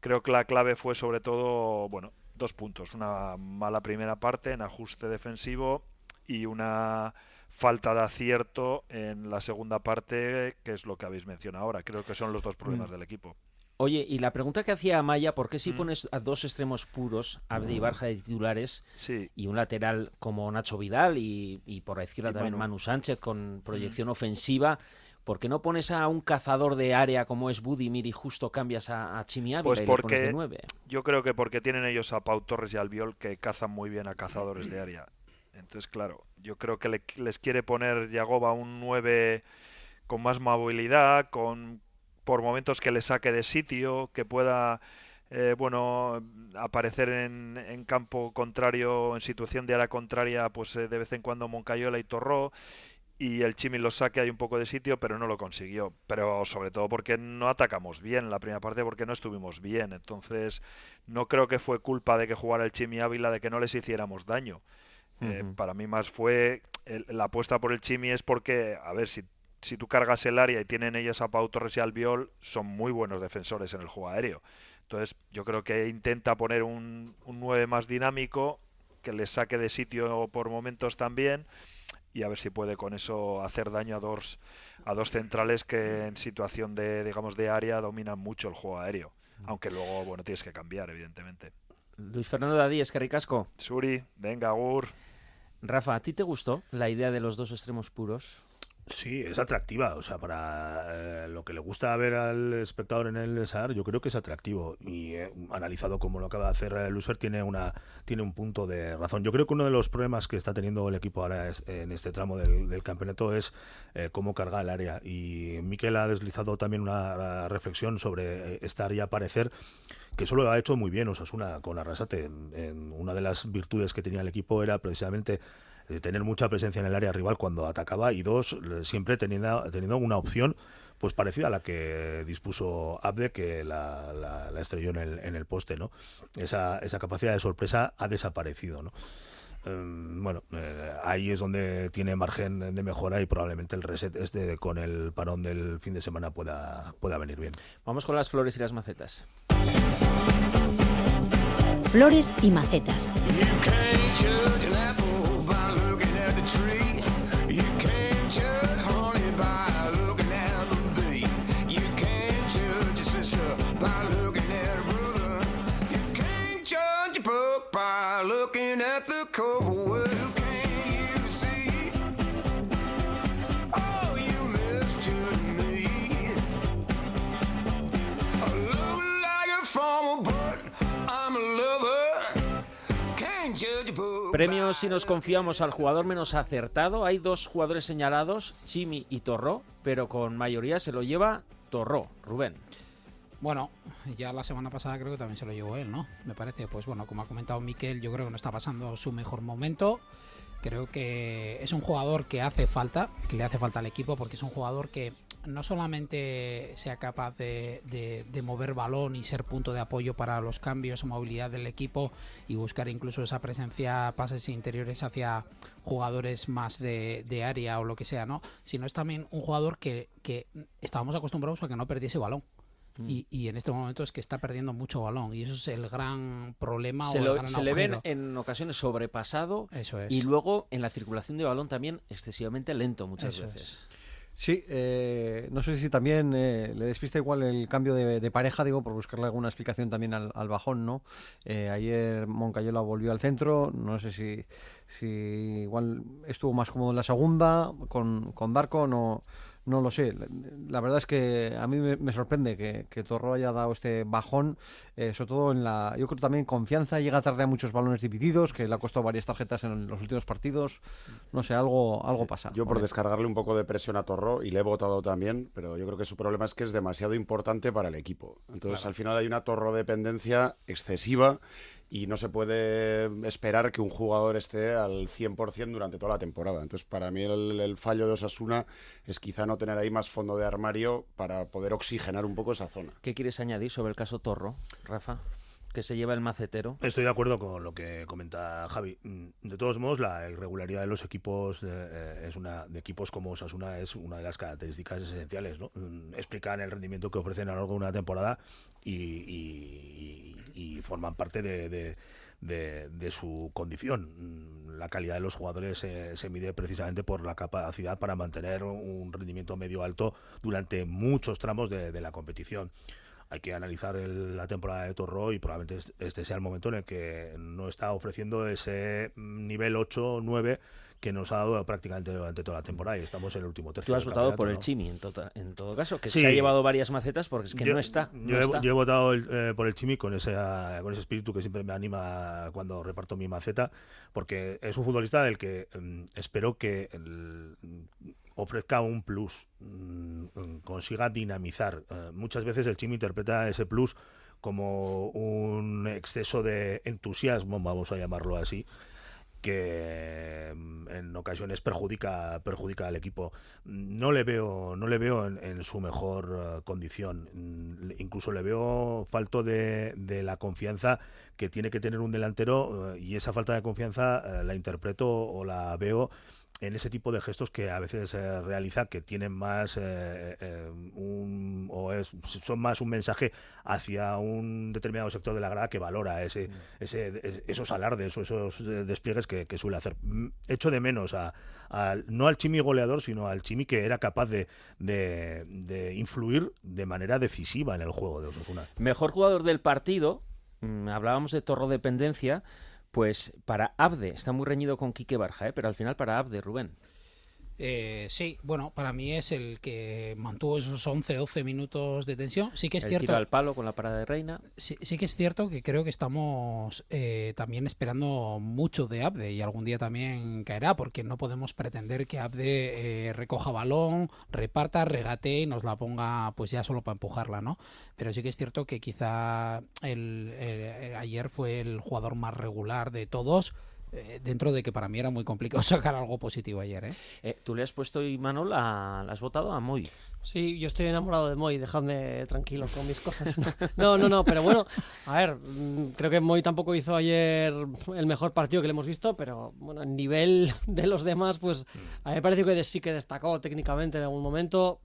creo que la clave fue sobre todo bueno dos puntos una mala primera parte en ajuste defensivo y una falta de acierto en la segunda parte que es lo que habéis mencionado ahora creo que son los dos problemas mm. del equipo Oye, y la pregunta que hacía Amaya, ¿por qué si mm. pones a dos extremos puros, Abde y Barja de titulares, sí. y un lateral como Nacho Vidal y, y por la izquierda y también Manu. Manu Sánchez con proyección mm. ofensiva? ¿Por qué no pones a un cazador de área como es Budimir y justo cambias a, a Chimi pues y porque, de nueve? Yo creo que porque tienen ellos a Pau Torres y Albiol que cazan muy bien a cazadores de área. Entonces, claro, yo creo que le, les quiere poner Yagoba un 9 con más movilidad, con por momentos que le saque de sitio, que pueda eh, bueno aparecer en, en, campo contrario, en situación de área contraria, pues eh, de vez en cuando Moncayola y Torró y el Chimi lo saque hay un poco de sitio, pero no lo consiguió. Pero sobre todo porque no atacamos bien la primera parte, porque no estuvimos bien. Entonces, no creo que fue culpa de que jugara el Chimi Ávila de que no les hiciéramos daño. Uh -huh. eh, para mí más fue el, la apuesta por el Chimi es porque, a ver, si si tú cargas el área y tienen ellos a Pau Torres y Albiol, son muy buenos defensores en el juego aéreo. Entonces, yo creo que intenta poner un, un 9 más dinámico, que les saque de sitio por momentos también, y a ver si puede con eso hacer daño a dos a dos centrales que en situación de digamos de área dominan mucho el juego aéreo aunque luego bueno tienes que cambiar evidentemente Luis Fernando Dadí, es que ricasco. Suri, venga, Gur. Rafa, ¿a ti te gustó la idea de los dos extremos puros? Sí, es atractiva. O sea, para eh, lo que le gusta ver al espectador en el SAR, yo creo que es atractivo. Y eh, analizado como lo acaba de hacer eh, Luis Fer, tiene, una, tiene un punto de razón. Yo creo que uno de los problemas que está teniendo el equipo ahora es- en este tramo del, campeonato es eh, cómo cargar el área. Y Miquel ha deslizado también una reflexión sobre eh, estar y aparecer que eso lo ha hecho muy bien Osasuna con Arrasate. En una de las virtudes que tenía el equipo era precisamente eh, tener mucha presencia en el área rival cuando atacaba y dos, siempre teniendo, teniendo una opción pues parecida a la que dispuso Abde que la, la- la estrelló en el, en el poste, ¿no? Esa, esa capacidad de sorpresa ha desaparecido, ¿no? Em, bueno, eh, ahí es donde tiene margen de mejora y probablemente el reset este con el parón del fin de semana pueda, pueda venir bien. Vamos con las flores y las macetas. Flores y macetas. By looking at the can you see? Oh, you misjudge me. I look like a farmer, but I'm a lover. Can't judge a book. Premios si nos confiamos al jugador menos acertado. Hay dos jugadores señalados, Chimi y Torró, pero con mayoría se lo lleva Torró, Rubén. Bueno, ya la semana pasada creo que también se lo llevó él, ¿no? Me parece, pues bueno, como ha comentado Miquel, yo creo que no está pasando su mejor momento. Creo que es un jugador que hace falta, que le hace falta al equipo, porque es un jugador que no solamente sea capaz de, mover balón y ser punto de apoyo para los cambios o movilidad del equipo y buscar incluso esa presencia, pases interiores hacia jugadores más de, de área o lo que sea, ¿no? Sino es también un jugador que, que estábamos acostumbrados a que no perdiese balón. Y, y en este momento es que está perdiendo mucho balón y eso es el gran problema Se, o lo- el gran se le ven en ocasiones sobrepasado Eso es. y luego en la circulación de balón también excesivamente lento muchas Eso es. veces. Sí, eh, no sé si también eh, le despista igual el cambio de, de pareja, digo, por buscarle alguna explicación también al, al bajón, ¿no? Eh, ayer Moncayola volvió al centro, no sé si, si igual estuvo más cómodo en la segunda, con, con Darko, no, no lo sé. La- verdad es que a mí me, me sorprende que, que Torro haya dado este bajón, eh, sobre todo en la, yo creo también confianza, llega tarde a muchos balones divididos, que le ha costado varias tarjetas en los últimos partidos, no sé, algo, algo pasa. Yo por descargarle un poco de presión a Torro y le he votado también, pero yo creo que su problema es que es demasiado importante para el equipo. Entonces Claro. al final hay una torro dependencia excesiva y no se puede esperar que un jugador esté al 100% durante toda la temporada. Entonces para mí el, fallo de Osasuna es quizá no tener ahí más fondo de armario para poder oxigenar un poco esa zona. ¿Qué quieres añadir sobre el caso Torro, Rafa? Que se lleva el macetero. Estoy de acuerdo con lo que comenta Javi. Mm, De todos modos, la irregularidad de los equipos eh, es una de equipos como Osasuna es una de las características esenciales. ¿no? Mm, Explican el rendimiento que ofrecen a lo largo de una temporada y, forman parte de, su condición. Mm, La calidad de los jugadores se mide precisamente por la capacidad para mantener un rendimiento medio alto durante muchos tramos de la competición hay que analizar el- la temporada de Torro y probablemente es- este sea el momento en el que no está ofreciendo ese nivel 8-9 que nos ha dado prácticamente durante toda la temporada y estamos en el último tercio. Tú has votado por el Chimi en, tota- en todo caso, que Sí. se ha llevado varias macetas porque es que Yo- no está. no Yo, he, está. yo he votado el- eh, por el Chimi con ese, con ese espíritu que siempre me anima cuando reparto mi maceta, porque es un futbolista del que mm, espero que el- ofrezca un plus, mm, consiga dinamizar. Eh, muchas veces el Chimi interpreta ese plus como un exceso de entusiasmo, vamos a llamarlo así, que mm, en ocasiones perjudica perjudica al equipo no le veo no le veo en, su mejor eh, condición Mm, incluso le veo falto de la confianza que tiene que tener un delantero eh, y esa falta de confianza eh, la interpreto o la veo en ese tipo de gestos que a veces eh, realiza que tienen más eh, eh, un, o es, son más un mensaje hacia un determinado sector de la grada que valora ese, ese, es- esos alardes o esos despliegues que, que suele hacer. Mm, Echo de menos a, al- no al Chimi goleador, sino al Chimi que era capaz de, de, de influir de manera decisiva en el juego de Osasuna. Mejor jugador del partido, mm, hablábamos de torro dependencia, pues para Abde, está muy reñido con Quique Barja, ¿eh? pero al final para Abde, Rubén. Eh, sí, bueno, para mí es el que mantuvo esos 11-12 minutos de tensión. Sí que es el cierto. tiro al palo con la parada de Reina. Sí, sí que es cierto que creo que estamos eh, también esperando mucho de Abde y algún día también caerá porque no podemos pretender que Abde eh, recoja balón, reparta, regate y nos la ponga pues ya solo para empujarla, ¿no? Pero sí que es cierto que quizá el, eh, ayer fue el jugador más regular de todos. Eh, dentro de que para mí era muy complicado *laughs* sacar algo positivo ayer, ¿eh? Eh, Tú le has puesto, Imanol, a, le has votado a Moy. Sí, yo estoy enamorado de Moy, dejadme tranquilo con mis cosas. *laughs* No, no, no, pero bueno, a ver, mm, creo que Moy tampoco hizo ayer el mejor partido que le hemos visto, pero bueno, en nivel *laughs* de los demás, pues a mí me pareció que sí que destacó técnicamente en algún momento.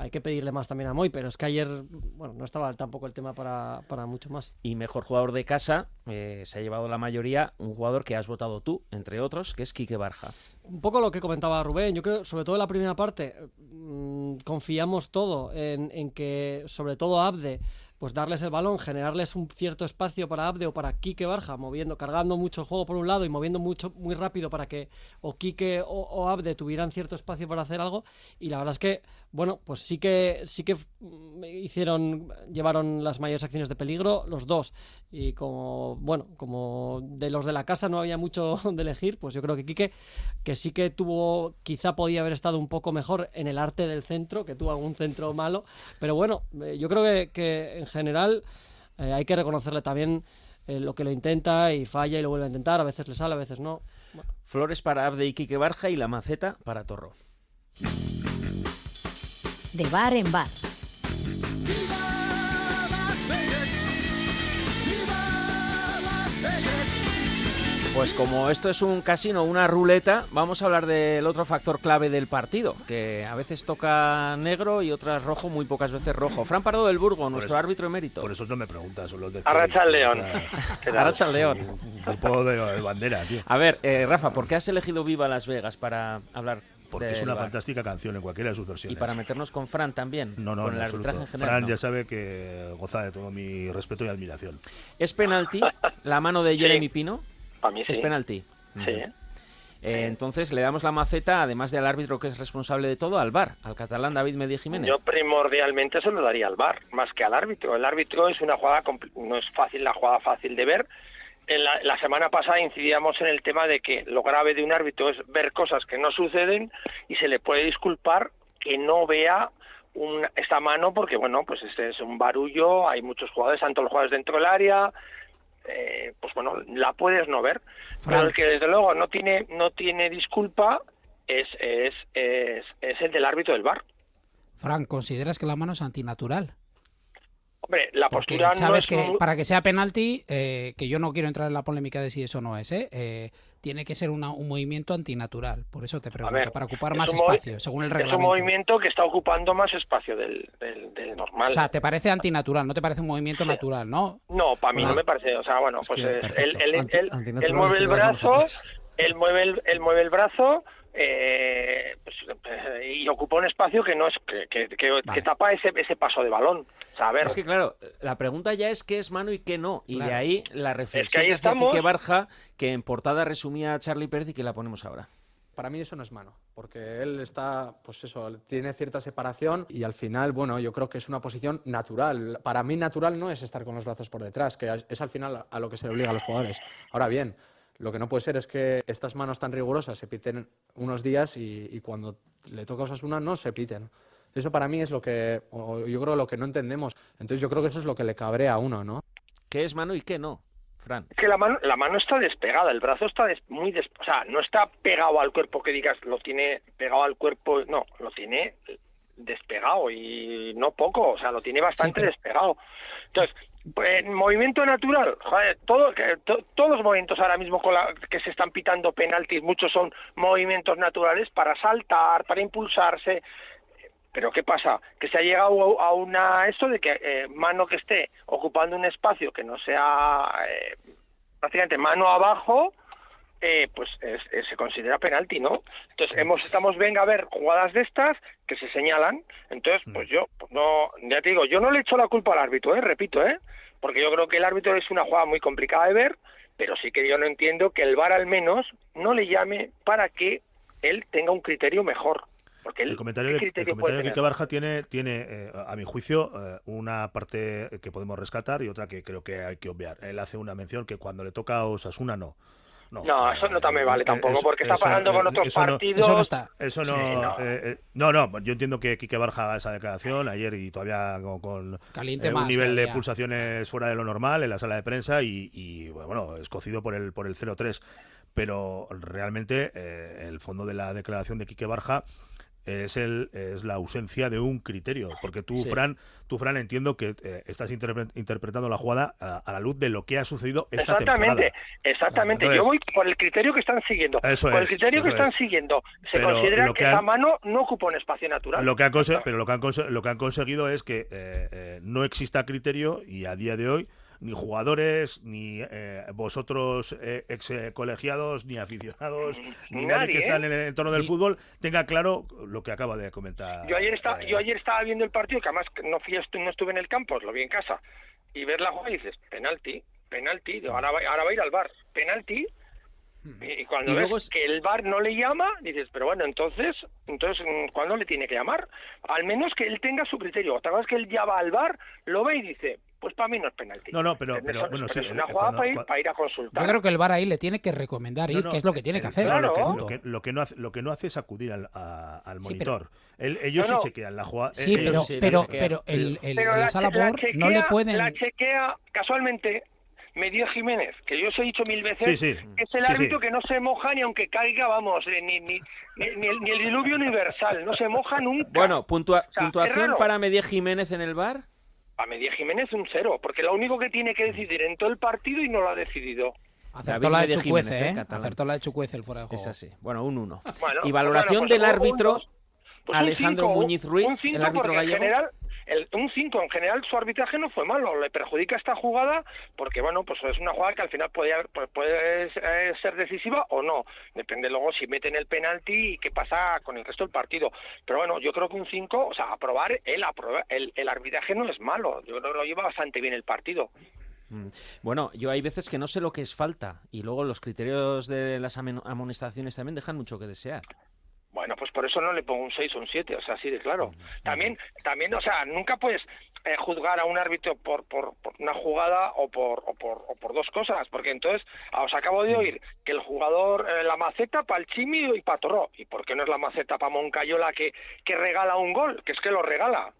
Hay que pedirle más también a Moy, pero es que ayer, bueno, no estaba tampoco el tema para, para mucho más. Y mejor jugador de casa, eh, se ha llevado la mayoría, un jugador que has votado tú, entre otros, que es Quique Barja. Un poco lo que comentaba Rubén, yo creo, sobre todo en la primera parte, mm, confiamos todo en, en que, sobre todo Abde, pues darles el balón, generarles un cierto espacio para Abde o para Quique Barja, moviendo, cargando mucho el juego por un lado y moviendo mucho, muy rápido para que o Quique o, Abde tuvieran cierto espacio para hacer algo. Y la verdad es que, bueno, pues sí que sí que mm, hicieron, llevaron las mayores acciones de peligro, los dos. Y como, bueno, como de los de la casa no había mucho *laughs* de elegir, pues yo creo que Quique, que sí que tuvo, quizá podía haber estado un poco mejor en el arte del centro, que tuvo algún centro malo. Pero bueno, eh, yo creo que, general eh, hay que reconocerle también eh, lo que lo intenta y falla y lo vuelve a intentar, a veces le sale, a veces no. Bueno, Flores para Abde y Quique Barja y la maceta para Torro. De bar en bar. Pues como esto es un casino, una ruleta, vamos a hablar del otro factor clave del partido, que a veces toca negro y otras rojo, muy pocas veces rojo. Fran Pardo del Burgo, nuestro árbitro emérito. Por eso no me preguntas, son los de Arracha al León. *laughs* Arracha al León. Grupo de, de bandera, tío. A ver, eh, Rafa, ¿por qué has elegido Viva Las Vegas para hablar Porque es una fantástica canción en cualquiera de sus versiones. Y para meternos con Fran también, No, no, con el absoluto. arbitraje en general. Fran no. ya sabe que goza de todo mi respeto y admiración. ¿Es penalti *laughs* la mano de Jeremy Pino? Para mí Es sí. penalti. Sí. Eh, entonces le damos la maceta, además del árbitro que es responsable de todo, al VAR, al catalán David Medí Jiménez. Yo primordialmente se lo daría al VAR, más que al árbitro. El árbitro es una jugada, no es fácil la jugada fácil de ver. En la, la semana pasada incidíamos en el tema de que lo grave de un árbitro es ver cosas que no suceden y se le puede disculpar que no vea un- esta mano porque, bueno, pues este es un barullo, hay muchos jugadores, tanto los jugadores dentro del área, eh, pues bueno, la puedes no ver. Pero el que desde luego no tiene, no tiene disculpa es, es, es, es el del árbitro del VAR. Frank, ¿consideras que la mano es antinatural? Hombre, la Porque postura no es que para que sea penalti, eh, que yo no quiero entrar en la polémica de si eso no es, ¿eh? Eh, tiene que ser una- un movimiento antinatural. Por eso te pregunto, ver, para ocupar es más espacio, según el Es un reglamento. movimiento que está ocupando más espacio del, del, del normal. O sea, ¿te parece antinatural? ¿No te parece un movimiento natural, no? No, para mí Ah. no me parece. O sea, bueno, pues él, él- Anti- él- antinatural él mueve el brazo, él mueve el, él mueve el brazo eh, pues, eh, y ocupa un espacio que no es que, que, que- que tapa ese, ese paso de balón. O sea, a ver, Es que claro, la pregunta ya es qué es mano y qué no. Y de ahí la reflexión ahí que. Quique Barja, que en portada resumía a Charlie Pérez y que la ponemos ahora. Para mí eso no es mano, porque él está, pues eso, tiene cierta separación y al final, bueno, yo creo que es una posición natural. Para mí natural no es estar con los brazos por detrás, que es es al final a lo que se le obliga a los jugadores. Ahora bien, lo que no puede ser es que estas manos tan rigurosas se piten unos días y, y cuando le toca a Osasuna no se piten. Eso para mí es lo que, o yo creo lo que no entendemos. Entonces yo creo que eso es lo que le cabrea a uno, ¿no? ¿Qué es mano y qué no? Fran. es que la mano, la mano está despegada, el brazo está des- muy des- o sea, no está pegado al cuerpo que digas lo tiene pegado al cuerpo, no, lo tiene despegado y no poco, o sea, lo tiene bastante pero- despegado. Entonces, Pues, movimiento natural, joder, todo, todos los movimientos ahora mismo con la- que se están pitando penaltis, muchos son movimientos naturales para saltar, para impulsarse. Pero ¿qué pasa? Que se ha llegado a una esto de que eh, mano que esté ocupando un espacio que no sea eh, prácticamente mano abajo, eh, pues es- es- se considera penalti, ¿no? Entonces hemos estamos venga a ver jugadas de estas que se señalan. Entonces, pues yo pues no, ya te digo, yo no le echo la culpa al árbitro, ¿eh? repito, ¿eh? porque yo creo que el árbitro es una jugada muy complicada de ver, pero sí que yo no entiendo que el VAR al menos no le llame para que él tenga un criterio mejor. Porque El comentario, ¿qué de, el comentario de Quique? Barja tiene, tiene eh, a mi juicio, eh, una parte que podemos rescatar y otra que creo que hay que obviar. Él hace una mención que cuando le toca a Osasuna no. No, eso no también vale tampoco, eso- porque está eso- pasando con eh, otros eso no- partidos. Eso no está. Eso no, Sí, no. eh, eh, no, no, yo entiendo que Quique Barja haga esa declaración ayer y todavía con, con, Caliente eh, más un nivel de pulsaciones fuera de lo normal en la sala de prensa y, y, bueno, escocido por el, por el 0-3. Pero realmente eh, el fondo de la declaración de Quique Barja es el es la ausencia de un criterio porque tú Sí. Fran tú Fran entiendo que eh, estás interpre- interpretando la jugada a, a la luz de lo que ha sucedido esta Exactamente, temporada exactamente. Entonces- Yo voy por el criterio que están siguiendo. Eso por el es, criterio que están es. siguiendo, se Pero considera que, han- mano no ocupa un espacio natural. Lo que han pero lo que han, conse- lo que han conseguido es que eh, eh, no exista criterio y a día de hoy ni jugadores, ni eh, vosotros eh, ex eh, colegiados, ni aficionados, ni nadie, nadie, que está ¿eh? en el entorno del fútbol tenga claro lo que acaba de comentar. Yo ayer, estaba, eh, yo ayer estaba viendo el partido, que además no, fui, estu- no estuve en el campo, lo vi en casa, y ver la jugada y dices, penalti, penalti, ahora, va, ahora va a ir al bar, penalti, y, y cuando Y ves luego es- que el bar no le llama, dices, pero bueno, entonces, entonces ¿cuándo le tiene que llamar? Al menos que él tenga su criterio. ¿Te acuerdas que él ya va al bar, lo ve y dice, pues para mí no es penalti? No, no, pero, Pero bueno, pero sí. es una eh, jugada cuando- para ir, cua- para ir a consultar. Yo creo que el VAR ahí le tiene que recomendar ir, No, no, que es lo que tiene el- que hacer. no, lo, que, punto. lo que- lo que no hace, lo que no hace es acudir al, a- al Sí, monitor. Él- ellos No, sí chequean la jugada. Sí, ellos pero, sí pero, el, el, Pero el la, chequea, no le pueden... la chequea, casualmente, me dio Jiménez, que yo os he dicho mil veces, Sí, sí. que es el Sí, árbitro sí. que no se moja ni aunque caiga, vamos, eh, ni, ni, ni, ni el, ni el diluvio universal, no se moja nunca. Bueno, puntua- sea, puntuación para Medie Jiménez en el bar. A Medía Jiménez un cero, porque lo único que tiene que decidir en todo el partido y no lo ha decidido. Acertó la de Chucuece, Jiménez, ¿eh? catalán. Acertó la de Chucuece el fuera de juego. Es así. Bueno, un 1. Bueno, y valoración bueno, pues del árbitro. Pues Alejandro cinco, Muñiz Ruiz, un cinco el árbitro gallego. En general, el, un 5, en general su arbitraje no fue malo, le perjudica esta jugada porque, bueno, pues es una jugada que al final puede, pues puede eh, ser decisiva o no. Depende luego si meten el penalti y qué pasa con el resto del partido. Pero bueno, yo creo que un 5, o sea, aprobar el, el, el arbitraje no es malo. Yo creo que lo lleva bastante bien el partido. Mm. Bueno, yo hay veces que no sé lo que es falta y luego los criterios de las amonestaciones también dejan mucho que desear. Bueno, pues por eso no le pongo un 6 o un 7, o sea, así de claro. También, también, o sea, nunca puedes eh, juzgar a un árbitro por, por, por una jugada o por, o, por, o por dos cosas, porque entonces ah, os acabo de oír que el jugador, eh, la maceta para el Chimi y para Torró, ¿y por qué no es la maceta para Moncayola que, que regala un gol? Que es que lo regala.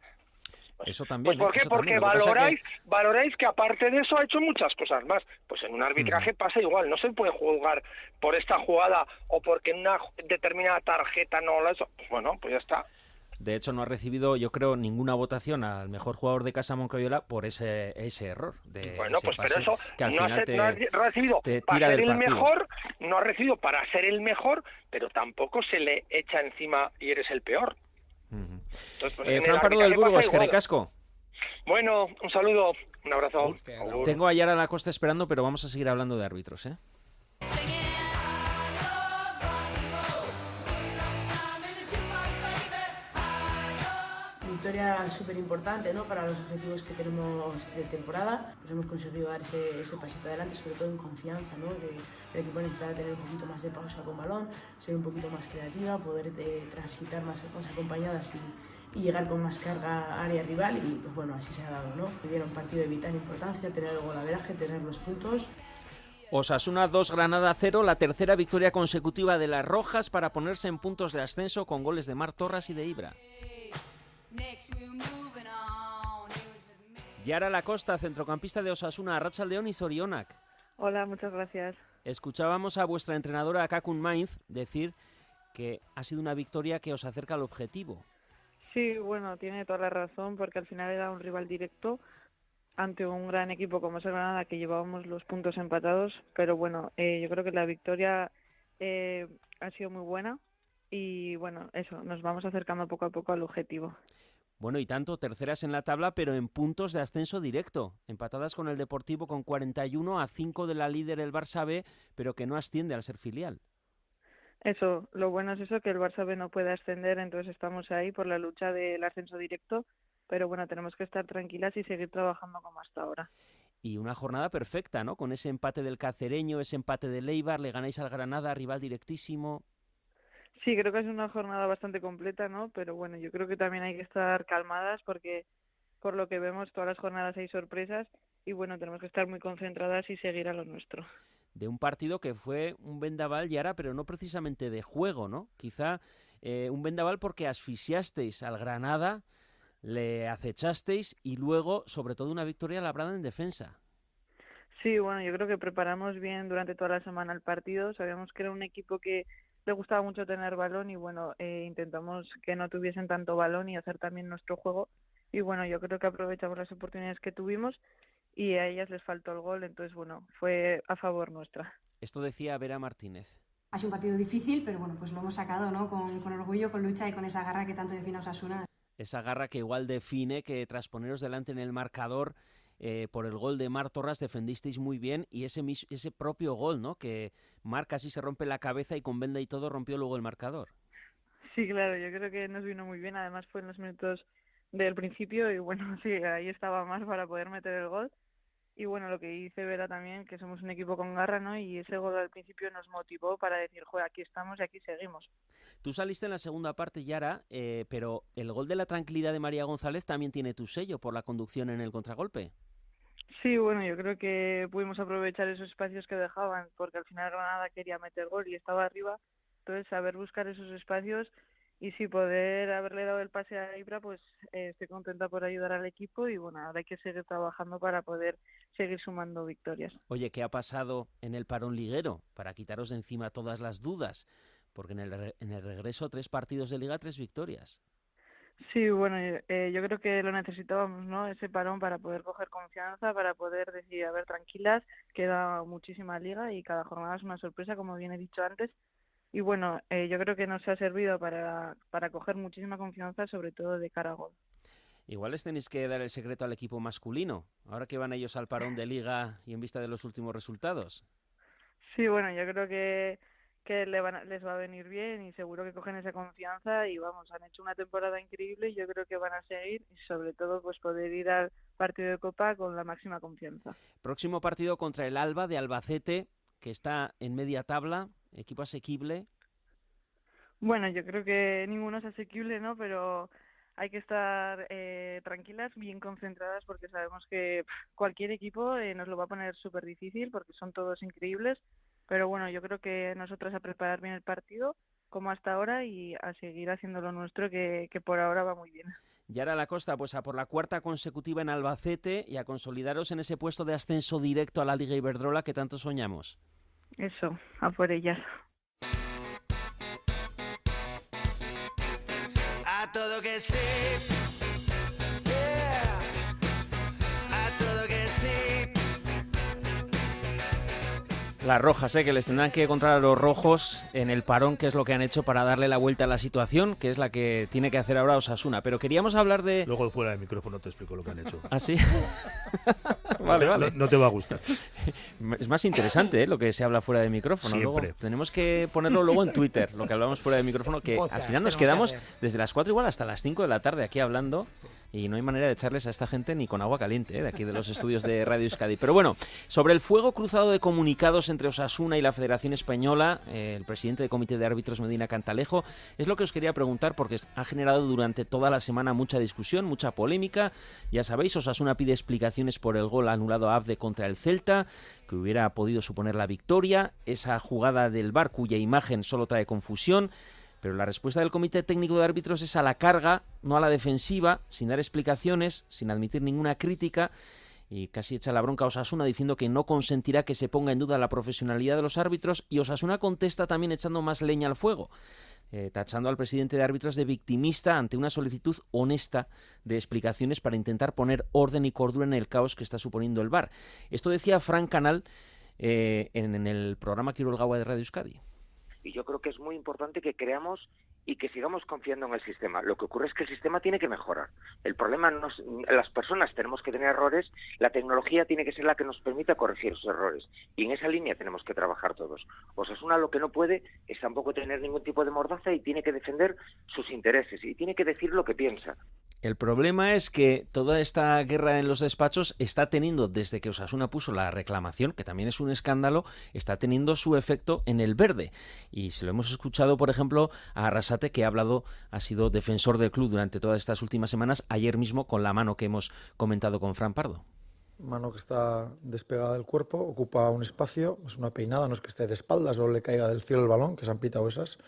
Eso también. Pues ¿por ¿eh? qué? Porque también. Lo que valoráis, valoráis que aparte de eso ha hecho muchas cosas más. Pues en un arbitraje pasa igual, no se puede juzgar por esta jugada o porque en una determinada tarjeta no eso. Pues bueno, pues ya está. de hecho, no ha recibido, yo creo, ninguna votación al mejor jugador de casa Moncayola por ese, ese error. De Bueno, ese pues pero pase eso que al no, final te, no ha recibido te para ser el partido. mejor, no ha recibido para ser el mejor, pero tampoco se le echa encima y eres el peor. Entonces, pues, Eh, en Fran Pardo del Burgos. Recasco. Bueno, un saludo, un abrazo. Tengo a Yara Lacosta esperando, pero vamos a seguir hablando de árbitros, ¿eh? Victoria súper importante ¿no? para los objetivos que tenemos de temporada. Pues hemos conseguido dar ese, ese pasito adelante, sobre todo en confianza, ¿no? que el equipo necesitaba tener un poquito más de pausa con balón, ser un poquito más creativa, poder eh, transitar más, más acompañadas y, y llegar con más carga área rival y pues bueno, así se ha dado. ¿no? Era un partido de vital importancia, tener el golaveraje, tener los puntos. Osasuna 2, Granada 0, la tercera victoria consecutiva de las Rojas para ponerse en puntos de ascenso con goles de Mar Torras y de Ibra. Yara Lacosta, centrocampista de Osasuna, Arrachaldeón y Sorionac. Hola, muchas gracias. Escuchábamos a vuestra entrenadora Kakun Mainz decir que ha sido una victoria que os acerca al objetivo. Sí, bueno, tiene toda la razón porque al final era un rival directo, ante un gran equipo como es el Granada que llevábamos los puntos empatados, pero bueno, eh, yo creo que la victoria eh, ha sido muy buena y bueno, eso, nos vamos acercando poco a poco al objetivo. Bueno, y tanto, terceras en la tabla, pero en puntos de ascenso directo. Empatadas con el Deportivo con 41 a 5 de la líder el Barça B, pero que no asciende al ser filial. Eso, lo bueno es eso, que el Barça B no puede ascender, entonces estamos ahí por la lucha del ascenso directo, pero bueno, tenemos que estar tranquilas y seguir trabajando como hasta ahora. Y una jornada perfecta, ¿no? Con ese empate del Cacereño, ese empate del Eibar, le ganáis al Granada, rival directísimo. Sí, creo que es una jornada bastante completa, ¿no? Pero bueno, yo creo que también hay que estar calmadas porque por lo que vemos todas las jornadas hay sorpresas y bueno, tenemos que estar muy concentradas y seguir a lo nuestro. de un partido que fue un vendaval, Yara, pero no precisamente de juego, ¿no? Quizá eh, un vendaval porque asfixiasteis al Granada, le acechasteis y luego, sobre todo, una victoria labrada en defensa. Sí, bueno, yo creo que preparamos bien durante toda la semana el partido. Sabíamos que era un equipo que le gustaba mucho tener balón y bueno, eh, intentamos que no tuviesen tanto balón y hacer también nuestro juego. Y bueno, yo creo que aprovechamos las oportunidades que tuvimos y a ellas les faltó el gol, entonces bueno, fue a favor nuestra. Esto decía Vera Martínez. Ha sido un partido difícil, pero bueno, pues lo hemos sacado, ¿no? Con, con orgullo, con lucha y con esa garra que tanto define a Osasuna. Esa garra que igual define que tras poneros delante en el marcador eh, por el gol de Mar Torras defendisteis muy bien y ese, ese propio gol, ¿no? Que Mar casi se rompe la cabeza y con venda y todo rompió luego el marcador. Sí, claro, yo creo que nos vino muy bien, además fue en los minutos del principio y bueno, *laughs* sí, ahí estaba más para poder meter el gol. Y bueno, lo que dice Vera también, que somos un equipo con garra, ¿no? Y ese gol al principio nos motivó para decir, joder, aquí estamos y aquí seguimos. Tú saliste en la segunda parte, Yara, eh, pero el gol de la tranquilidad de María González también tiene tu sello por la conducción en el contragolpe. Sí, bueno, yo creo que pudimos aprovechar esos espacios que dejaban, porque al final Granada quería meter gol y estaba arriba, entonces saber buscar esos espacios y sí poder haberle dado el pase a Ibra, pues eh, estoy contenta por ayudar al equipo y bueno, ahora hay que seguir trabajando para poder seguir sumando victorias. Oye, ¿qué ha pasado en el parón liguero? Para quitaros de encima todas las dudas. Porque en el, re- en el regreso, tres partidos de liga, tres victorias. Sí, bueno, eh, yo creo que lo necesitábamos, ¿no? Ese parón para poder coger confianza, para poder decir, a ver, tranquilas, queda muchísima liga y cada jornada es una sorpresa, como bien he dicho antes. Y bueno, eh, yo creo que nos ha servido para, para coger muchísima confianza, sobre todo de cara a gol. Igual les tenéis que dar el secreto al equipo masculino, ahora que van ellos al parón de liga y en vista de los últimos resultados. Sí, bueno, yo creo que, que le van a- les va a venir bien y seguro que cogen esa confianza y vamos, han hecho una temporada increíble y yo creo que van a seguir y sobre todo pues poder ir al partido de Copa con la máxima confianza. Próximo partido contra el Alba de Albacete, que está en media tabla, equipo asequible. Bueno, yo creo que ninguno es asequible, ¿no? Pero hay que estar eh, tranquilas, bien concentradas, porque sabemos que cualquier equipo eh, nos lo va a poner súper difícil, porque son todos increíbles. Pero bueno, yo creo que nosotras a preparar bien el partido, como hasta ahora, y a seguir haciendo lo nuestro, que, que por ahora va muy bien. Yara La Costa, pues a por la cuarta consecutiva en Albacete y a consolidaros en ese puesto de ascenso directo a la Liga Iberdrola que tanto soñamos. Eso, a por ellas. A todo que sí. Las rojas, ¿eh? que les tendrán que encontrar a los rojos en el parón, que es lo que han hecho para darle la vuelta a la situación, que es la que tiene que hacer ahora Osasuna. Pero queríamos hablar de... Luego fuera del micrófono te explico lo que han hecho. *laughs* ¿Ah, sí? *laughs* Vale, vale. no- no te va a gustar. *laughs* Es más interesante ¿eh? lo que se habla fuera de micrófono. Luego Siempre. tenemos que ponerlo luego en Twitter, lo que hablamos fuera de micrófono, que Podcast al final nos que quedamos desde las 4 igual hasta las 5 de la tarde aquí hablando y no hay manera de echarles a esta gente ni con agua caliente ¿eh? de aquí de los estudios de Radio Euskadi. Pero bueno, sobre el fuego cruzado de comunicados entre Osasuna y la Federación Española, eh, el presidente del Comité de Árbitros Medina Cantalejo, es lo que os quería preguntar porque ha generado durante toda la semana mucha discusión, mucha polémica. Ya sabéis, Osasuna pide explicaciones por el gol anulado a Abde contra el Celta, que hubiera podido suponer la victoria, esa jugada del VAR cuya imagen solo trae confusión. Pero la respuesta del Comité Técnico de Árbitros es a la carga, no a la defensiva, sin dar explicaciones, sin admitir ninguna crítica. y casi echa la bronca a Osasuna diciendo que no consentirá que se ponga en duda la profesionalidad de los árbitros y Osasuna contesta también echando más leña al fuego. eh, tachando al presidente de árbitros de victimista ante una solicitud honesta de explicaciones para intentar poner orden y cordura en el caos que está suponiendo el VAR. Esto decía Frank Canal eh, en, el programa Quirolgawa de Radio Euskadi. Y yo creo que es muy importante que creamos y que sigamos confiando en el sistema. Lo que ocurre es que el sistema tiene que mejorar. El problema no es, las personas tenemos que tener errores, la tecnología tiene que ser la que nos permita corregir esos errores y en esa línea tenemos que trabajar todos. Osasuna lo que no puede es tampoco tener ningún tipo de mordaza y tiene que defender sus intereses y tiene que decir lo que piensa. El problema es que toda esta guerra en los despachos está teniendo, desde que Osasuna puso la reclamación, que también es un escándalo, está teniendo su efecto en el verde. Y se lo hemos escuchado, por ejemplo, a Arrasate, que ha hablado, ha sido defensor del club durante todas estas últimas semanas, ayer mismo con la mano que hemos comentado con Fran Pardo. Mano que está despegada del cuerpo, ocupa un espacio, es una peinada, no es que esté de espaldas o le caiga del cielo el balón, que se han pitado esas.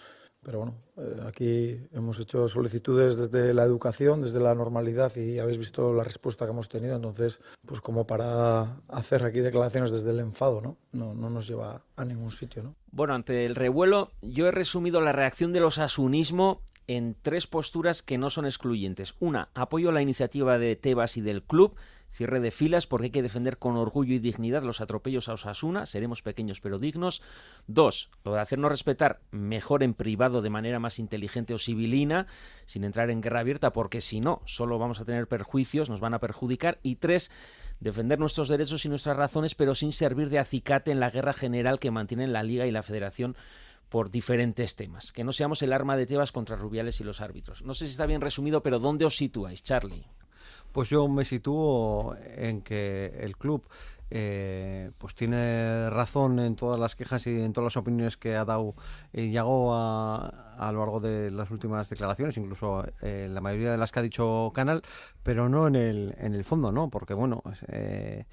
Pero bueno, eh, aquí hemos hecho solicitudes desde la educación, desde la normalidad y habéis visto la respuesta que hemos tenido. Entonces, pues como para hacer aquí declaraciones desde el enfado, ¿no? No, no nos lleva a ningún sitio, ¿no? Bueno, ante el revuelo, yo he resumido la reacción del osasunismo en tres posturas que no son excluyentes. Una, apoyo la iniciativa de Tebas y del club, cierre de filas porque hay que defender con orgullo y dignidad los atropellos a Osasuna, seremos pequeños pero dignos. Dos, lo de hacernos respetar mejor en privado de manera más inteligente o civilina, sin entrar en guerra abierta, porque si no, solo vamos a tener perjuicios, nos van a perjudicar. Y tres, defender nuestros derechos y nuestras razones, pero sin servir de acicate en la guerra general que mantienen la Liga y la Federación por diferentes temas. Que no seamos el arma de Tebas contra Rubiales y los árbitros. No sé si está bien resumido, pero ¿dónde os situáis, Charlie? Pues yo me sitúo en que el club eh, pues tiene razón en todas las quejas y en todas las opiniones que ha dado eh, Yago a, a lo largo de las últimas declaraciones, incluso eh, la mayoría de las que ha dicho Canal, pero no en el, en el fondo, ¿no? Porque bueno, eh,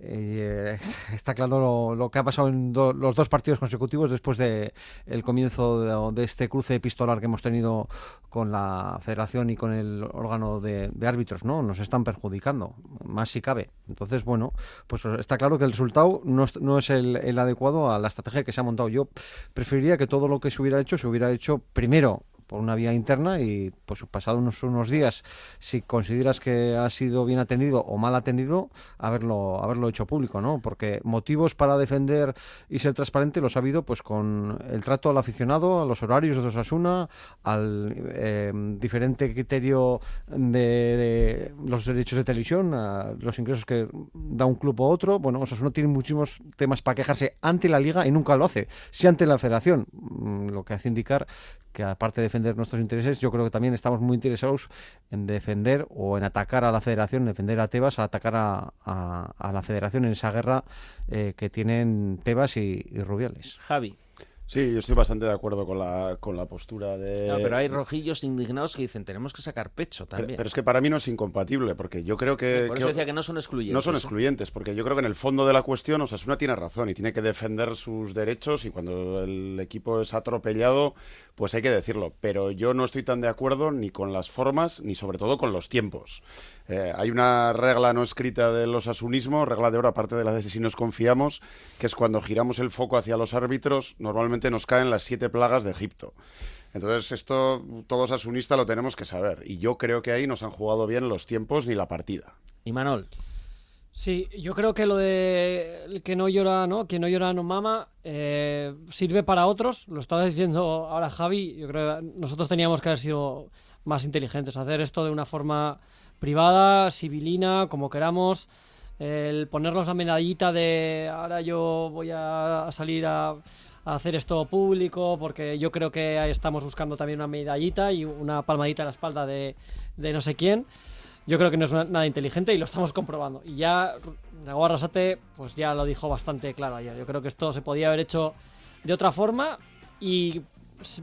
eh, *laughs* está claro lo, que ha pasado en los dos partidos consecutivos después de el comienzo de, de este cruce epistolar que hemos tenido con la federación y con el órgano de, de árbitros, ¿no? Nos están perjudicando, más si cabe. Entonces, bueno, pues está claro que el resultado no no es el, el adecuado a la estrategia que se ha montado. Yo preferiría que todo lo que se hubiera hecho se hubiera hecho primero por una vía interna y pues pasado unos, unos días si consideras que ha sido bien atendido o mal atendido haberlo haberlo hecho público no porque motivos para defender y ser transparente los ha habido pues con el trato al aficionado a los horarios de Osasuna al eh, diferente criterio de, de los derechos de televisión a los ingresos que da un club u otro. Bueno Osasuna tiene muchísimos temas para quejarse ante la liga y nunca lo hace. Sí ante la federación Mm, lo que hace indicar que aparte de defender nuestros intereses, yo creo que también estamos muy interesados en defender o en atacar a la federación, en defender a Tebas, a atacar a, a- a la federación en esa guerra eh, que tienen Tebas y, y Rubiales. Javi. Sí, yo estoy bastante de acuerdo con la, con la postura de... No, pero hay rojillos indignados que dicen tenemos que sacar pecho también. pero es que para mí no es incompatible, porque yo creo que... Por que- eso decía que no son excluyentes. No son excluyentes, porque yo creo que en el fondo de la cuestión Osasuna tiene razón y tiene que defender sus derechos y cuando el equipo es atropellado, pues hay que decirlo. Pero yo no estoy tan de acuerdo ni con las formas ni sobre todo con los tiempos. Eh, hay una regla no escrita del osasunismo, regla de oro aparte de la de si nos confiamos, que es cuando giramos el foco hacia los árbitros, normalmente nos caen las siete plagas de Egipto. Entonces esto todo osasunista lo tenemos que saber y yo creo que ahí nos han jugado bien los tiempos ni la partida. Y Manol. Sí, yo creo que lo de el que no llora, ¿no? Quien no llora no mama, eh, sirve para otros. Lo estaba diciendo ahora Javi. Yo creo que nosotros teníamos que haber sido más inteligentes, hacer esto de una forma privada, civilina, como queramos. El ponernos la medallita de ahora yo voy a salir a, hacer esto público, porque yo creo que estamos buscando también una medallita y una palmadita en la espalda de, de no sé quién. Yo creo que no es nada inteligente y lo estamos comprobando. Y ya Nago Arrasate pues ya lo dijo bastante claro ayer. Yo creo que esto se podía haber hecho de otra forma y si,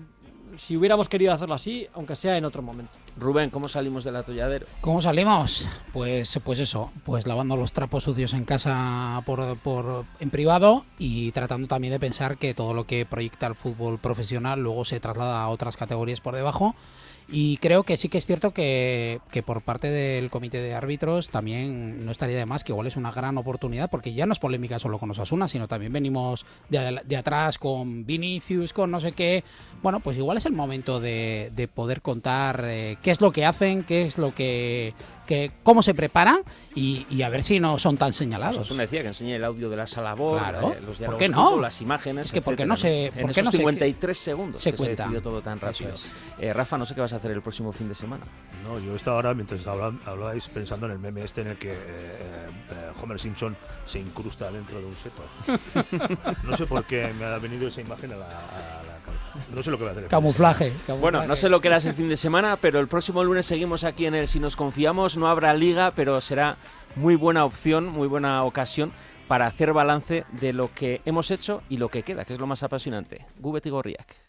si hubiéramos querido hacerlo así, aunque sea en otro momento. Rubén, ¿cómo salimos del atolladero? ¿Cómo salimos? Pues, pues eso, pues lavando los trapos sucios en casa por, por- en privado y tratando también de pensar que todo lo que proyecta el fútbol profesional luego se traslada a otras categorías por debajo. Y creo que sí que es cierto que, que por parte del comité de árbitros también no estaría de más que igual es una gran oportunidad porque ya no es polémica solo con Osasuna, sino también venimos de, de atrás con Vinicius, con no sé qué. Bueno, pues igual es el momento de, de poder contar eh, qué es lo que hacen, qué es lo que, que cómo se preparan y, y a ver si no son tan señalados. Osasuna decía que enseñe el audio de la sala BOR, Claro. eh, los ¿Por diálogos qué no? fútbol, las imágenes. Es que ¿por qué etcétera, no se- En por qué esos no se- 53 segundos se que cuenta? se decidió todo tan rápido. Eso Eh, Rafa, no sé qué vas a hacer el próximo fin de semana. No, yo estaba ahora, mientras habla- hablabais, pensando en el meme este en el que eh, eh, Homer Simpson se incrusta dentro de un seto. *laughs* no sé por qué me ha venido esa imagen a la, a la. No sé lo que va a hacer. Camuflaje. Bueno, no sé lo que harás el fin de semana, pero el próximo lunes seguimos aquí en el Si nos confiamos. No habrá liga, pero será muy buena opción, muy buena ocasión para hacer balance de lo que hemos hecho y lo que queda, que es lo más apasionante. Gubet y Gorriak.